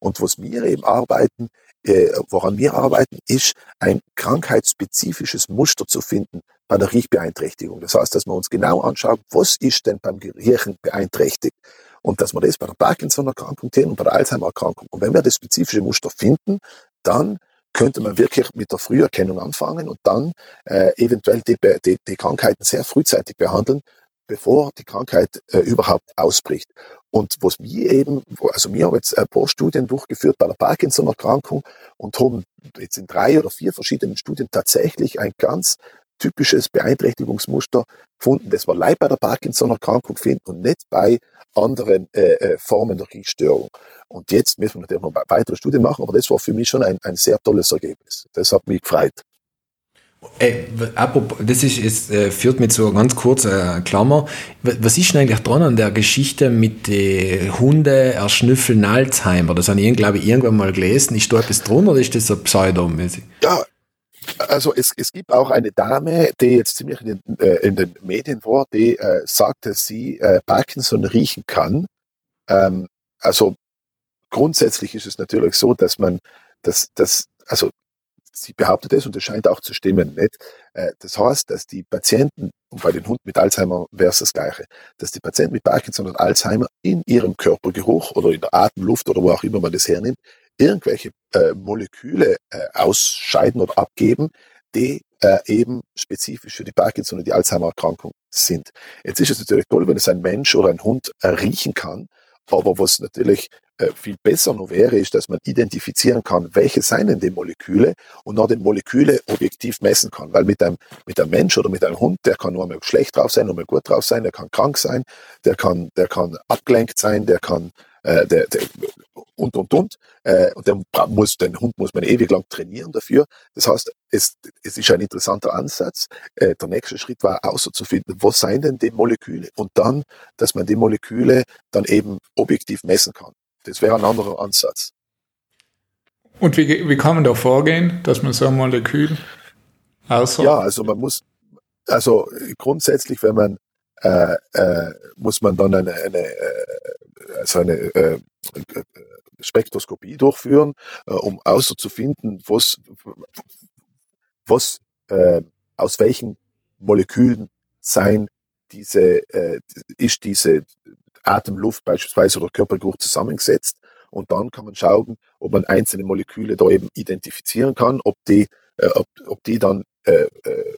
Und was wir eben arbeiten, äh, woran wir arbeiten, ist ein krankheitsspezifisches Muster zu finden bei der Riechbeeinträchtigung. Das heißt, dass wir uns genau anschauen, was ist denn beim Riechen beeinträchtigt und dass wir das bei der Parkinson-Erkrankung sehen und bei der Alzheimer-Erkrankung. Und wenn wir das spezifische Muster finden, dann könnte man wirklich mit der Früherkennung anfangen und dann äh, eventuell die, die, die Krankheiten sehr frühzeitig behandeln, bevor die Krankheit äh, überhaupt ausbricht. Und was wir eben, also wir haben jetzt ein paar Studien durchgeführt bei der Parkinson-Erkrankung und haben jetzt in drei oder vier verschiedenen Studien tatsächlich ein ganz typisches Beeinträchtigungsmuster gefunden, das wir leider bei der Parkinson-Erkrankung finden und nicht bei anderen äh, äh, Formen der Riechstörung. Und jetzt müssen wir natürlich noch weitere Studien machen, aber das war für mich schon ein, ein sehr tolles Ergebnis. Das hat mich gefreut. Ey, apropos, das ist, ist, äh, führt mit so ganz kurz äh, Klammer. Was ist denn eigentlich dran an der Geschichte mit den Hunde erschnüffeln Alzheimer? Das habe ich, glaube ich, irgendwann mal gelesen. Ist da etwas drin oder ist das so pseudomäßig? Ja, also es, es gibt auch eine Dame, die jetzt ziemlich in den, äh, in den Medien war, die äh, sagt, dass sie äh, Parkinson riechen kann. Ähm, also grundsätzlich ist es natürlich so, dass man das, das also sie behauptet es und es scheint auch zu stimmen. Nicht? Äh, das heißt, dass die Patienten, und bei den Hunden mit Alzheimer wäre es das Gleiche, dass die Patienten mit Parkinson und Alzheimer in ihrem Körpergeruch oder in der Atemluft oder wo auch immer man das hernimmt, irgendwelche äh, Moleküle äh, ausscheiden oder abgeben, die äh, eben spezifisch für die Parkinson und die Alzheimer-Erkrankung sind. Jetzt ist es natürlich toll, wenn es ein Mensch oder ein Hund äh, riechen kann, aber was natürlich äh, viel besser noch wäre, ist, dass man identifizieren kann, welche seien denn die Moleküle und nach den Moleküle objektiv messen kann. Weil mit einem, mit einem Mensch oder mit einem Hund, der kann nur einmal schlecht drauf sein, nur einmal gut drauf sein, der kann krank sein, der kann, der kann abgelenkt sein, der kann äh, der, der, und, und, und. Äh, und der muss, den Hund muss man ewig lang trainieren dafür. Das heißt, es, es ist ein interessanter Ansatz. Äh, der nächste Schritt war, außerzufinden, was seien denn die Moleküle? Und dann, dass man die Moleküle dann eben objektiv messen kann. Das wäre ein anderer Ansatz. Und wie, wie kann man da vorgehen, dass man so ein Molekül außer? Ja, also man muss, also grundsätzlich, wenn man, äh, äh, muss man dann eine, eine, äh, also eine äh, Spektroskopie durchführen, äh, um auszufinden, was, was äh, aus welchen Molekülen sein diese, äh, ist diese Atemluft beispielsweise oder Körpergeruch zusammengesetzt. Und dann kann man schauen, ob man einzelne Moleküle da eben identifizieren kann, ob die, äh, ob, ob die dann äh, äh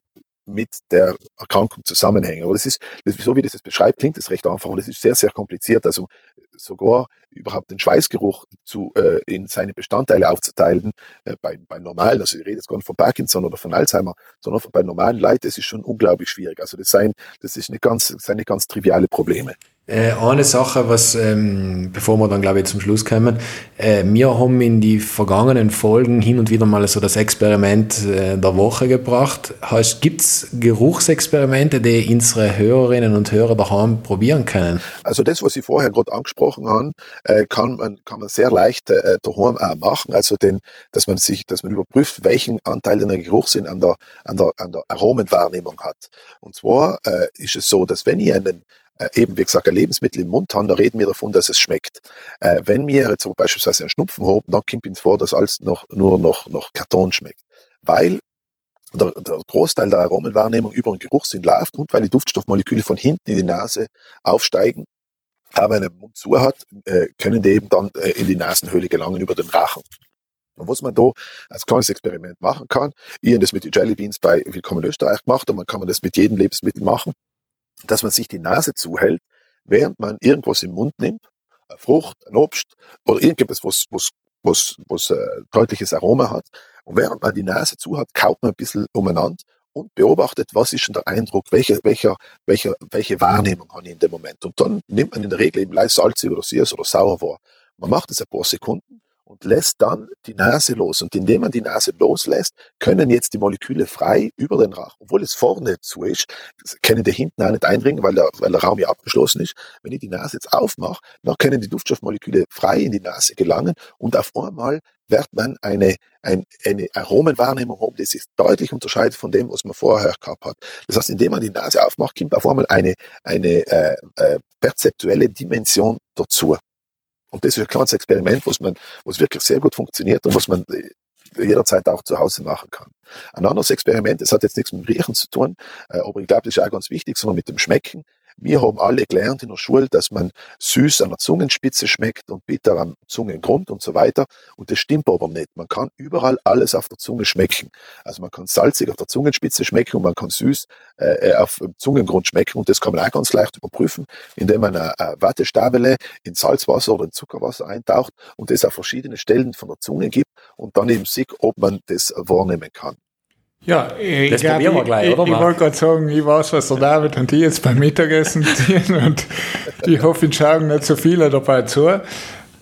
mit der Erkrankung zusammenhängen. Aber das ist, das so wie das es beschreibt, klingt das recht einfach, aber das ist sehr, sehr kompliziert. Also sogar überhaupt den Schweißgeruch zu, äh, in seine Bestandteile aufzuteilen, äh, bei, bei normalen, also ich rede jetzt gar nicht von Parkinson oder von Alzheimer, sondern bei normalen Leuten, das ist schon unglaublich schwierig. Also das, sein, das ist nicht ganz, das sind nicht ganz triviale Probleme. Äh, eine Sache, was, ähm, bevor wir dann, glaube ich, zum Schluss kommen, äh, wir haben in die vergangenen Folgen hin und wieder mal so das Experiment äh, der Woche gebracht. Heißt, gibt's Geruchsexperimente, die unsere Hörerinnen und Hörer daheim probieren können? Also das, was Sie vorher gerade angesprochen haben, äh, kann man, kann man sehr leicht äh, daheim auch machen. Also den, dass man sich, dass man überprüft, welchen Anteil der Geruchssinn an der, an der, an der Aromenwahrnehmung hat. Und zwar äh, ist es so, dass wenn ich einen eben, wie gesagt, ein Lebensmittel im Mund haben, da reden wir davon, dass es schmeckt. Äh, wenn wir jetzt beispielsweise einen Schnupfen haben, dann kommt uns vor, dass alles noch, nur noch, noch Karton schmeckt. Weil der, der Großteil der Aromenwahrnehmung über den Geruchssinn läuft und weil die Duftstoffmoleküle von hinten in die Nase aufsteigen, aber wenn einen Mund zu hat, äh, können die eben dann äh, in die Nasenhöhle gelangen über den Rachen. Und was man da als kleines Experiment machen kann, ich habe das mit den Jelly Beans bei Willkommen in Österreich gemacht und man kann das mit jedem Lebensmittel machen dass man sich die Nase zuhält, während man irgendwas im Mund nimmt, eine Frucht, ein Obst oder irgendetwas, was, was, was, was äh, deutliches Aroma hat. Und während man die Nase zu hat, kaut man ein bisschen umeinander und beobachtet, was ist denn der Eindruck, welche, welcher, welcher, welche Wahrnehmung habe ich in dem Moment. Und dann nimmt man in der Regel eben leicht salzig oder süß oder sauer wahr. Man macht es ein paar Sekunden und lässt dann die Nase los. Und indem man die Nase loslässt, können jetzt die Moleküle frei über den Rachen, obwohl es vorne zu ist, können die hinten auch nicht eindringen, weil der, weil der Raum ja abgeschlossen ist. Wenn ich die Nase jetzt aufmache, dann können die Duftstoffmoleküle frei in die Nase gelangen und auf einmal wird man eine, eine, eine Aromenwahrnehmung haben, die sich deutlich unterscheidet von dem, was man vorher gehabt hat. Das heißt, indem man die Nase aufmacht, kommt auf einmal eine, eine äh, äh, perzeptuelle Dimension dazu. Und das ist ein kleines Experiment, was man, was wirklich sehr gut funktioniert und was man äh, jederzeit auch zu Hause machen kann. Ein anderes Experiment, das hat jetzt nichts mit dem Riechen zu tun, äh, aber ich glaube, das ist auch ganz wichtig, sondern mit dem Schmecken. Wir haben alle gelernt in der Schule, dass man süß an der Zungenspitze schmeckt und bitter am Zungengrund und so weiter. Und das stimmt aber nicht. Man kann überall alles auf der Zunge schmecken. Also man kann salzig auf der Zungenspitze schmecken und man kann süß äh, auf dem Zungengrund schmecken. Und das kann man auch ganz leicht überprüfen, indem man eine, eine Wattestabele in Salzwasser oder in Zuckerwasser eintaucht und das auf verschiedene Stellen von der Zunge gibt und dann eben sieht, ob man das wahrnehmen kann. Ja, ich, das glaub, probieren wir gleich, ich, oder? Ich, wollte gerade sagen, ich weiß, was der David und die jetzt beim Mittagessen tun und ich hoffe, ich schauen nicht so viele dabei zu.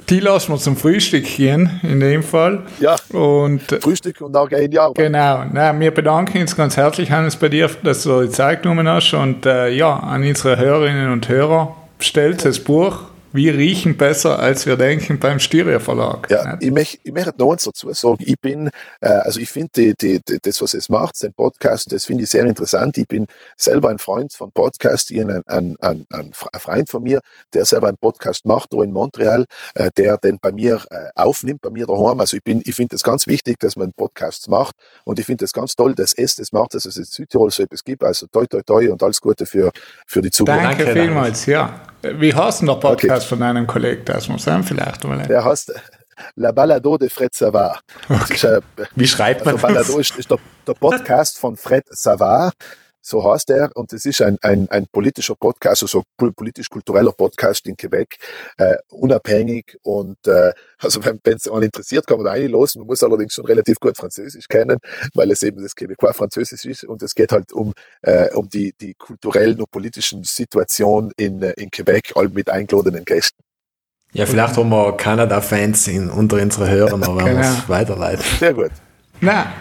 Die lassen wir zum Frühstück gehen, in dem Fall. Ja, und, Frühstück und dann gehen die Arbeit. Genau. Na, wir bedanken uns ganz herzlich, Hannes, bei dir, dass du die Zeit genommen hast und äh, ja, an unsere Hörerinnen und Hörer, bestellt das Buch wir riechen besser, als wir denken beim Styria Verlag. Ja, ich möchte, ich möchte noch eins dazu sagen. Ich bin, äh, also ich finde die, die, die, das, was es macht, sein Podcast, das finde ich sehr interessant. Ich bin selber ein Freund von Podcast. Ich ein, ein, ein, ein Freund von mir, der selber einen Podcast macht, da in Montreal, äh, der den bei mir äh, aufnimmt, bei mir daheim. Also ich bin, ich finde es ganz wichtig, dass man Podcasts macht. Und ich finde es ganz toll, dass es das macht, dass es in Südtirol so etwas gibt. Also toi, toi, toi und alles Gute für, für die Zukunft. Danke, Danke vielmals, ja. Wie heißt denn der Podcast okay. von einem Kollegen? Das muss sein vielleicht mal. Der heißt La Balado de Fred Savard. Okay. Wie schreibt man also Balado ist, ist der, der, Podcast von Fred Savard so heißt er, und es ist ein, ein, ein politischer Podcast, also politisch-kultureller Podcast in Quebec, äh, unabhängig und äh, also wenn es einen interessiert, kann man da reinlassen. Man muss allerdings schon relativ gut Französisch kennen, weil es eben das Quebecois Französisch ist und es geht halt um, äh, um die, die kulturellen und politischen Situation in, äh, in Quebec, all mit eingeladenen Gästen. Ja, vielleicht haben wir Kanada-Fans unter unseren Hörern, aber werden wir es genau. weiterleiten. Sehr gut. Na,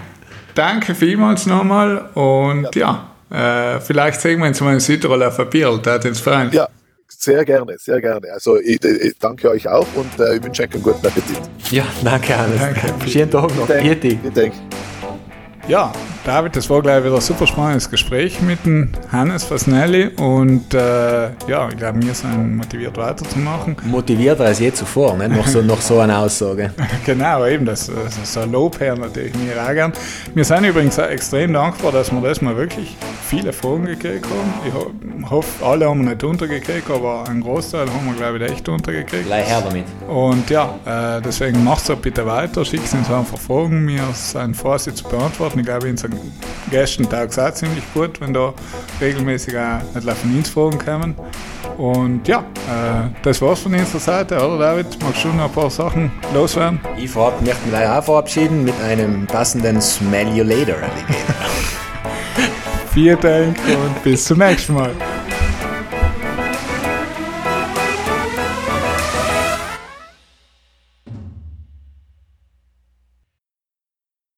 danke vielmals nochmal und ja. ja äh, vielleicht sehen wir uns mal in Südtirol auf ein Bier, das uns freuen. Ja, sehr gerne, sehr gerne. Also ich, ich danke euch auch und äh, ich wünsche euch einen guten Appetit. Ja, danke alles. Danke. Schönen Tag noch. Vielen Dank. Ja, David, das war gleich wieder ein super spannendes Gespräch mit dem Hannes Fasnelli und äh, ja, ich glaube, wir sind motiviert weiterzumachen. Motivierter als je zuvor, ne? noch, so, noch so eine Aussage. genau, eben, das, das ist ein Lob her natürlich mir auch gern. Wir sind übrigens auch extrem dankbar, dass wir das mal wirklich viele Fragen gekriegt haben. Ich hoffe, alle haben wir nicht untergekriegt, aber einen Großteil haben wir, glaube ich, echt untergekriegt. Gleich her damit. Und ja, äh, deswegen macht es bitte weiter, schickt uns einfach Fragen, wir sind sie zu beantworten. Ich glaube, unser Gästen taugt auch ziemlich gut, wenn da regelmäßig auch Telefoninfragen kommen. Und ja, äh, das war's von unserer Seite, oder David? Magst du noch ein paar Sachen loswerden? Ich vorab, möchte mich auch verabschieden mit einem passenden Smell You Later. Vielen Dank und bis zum nächsten Mal.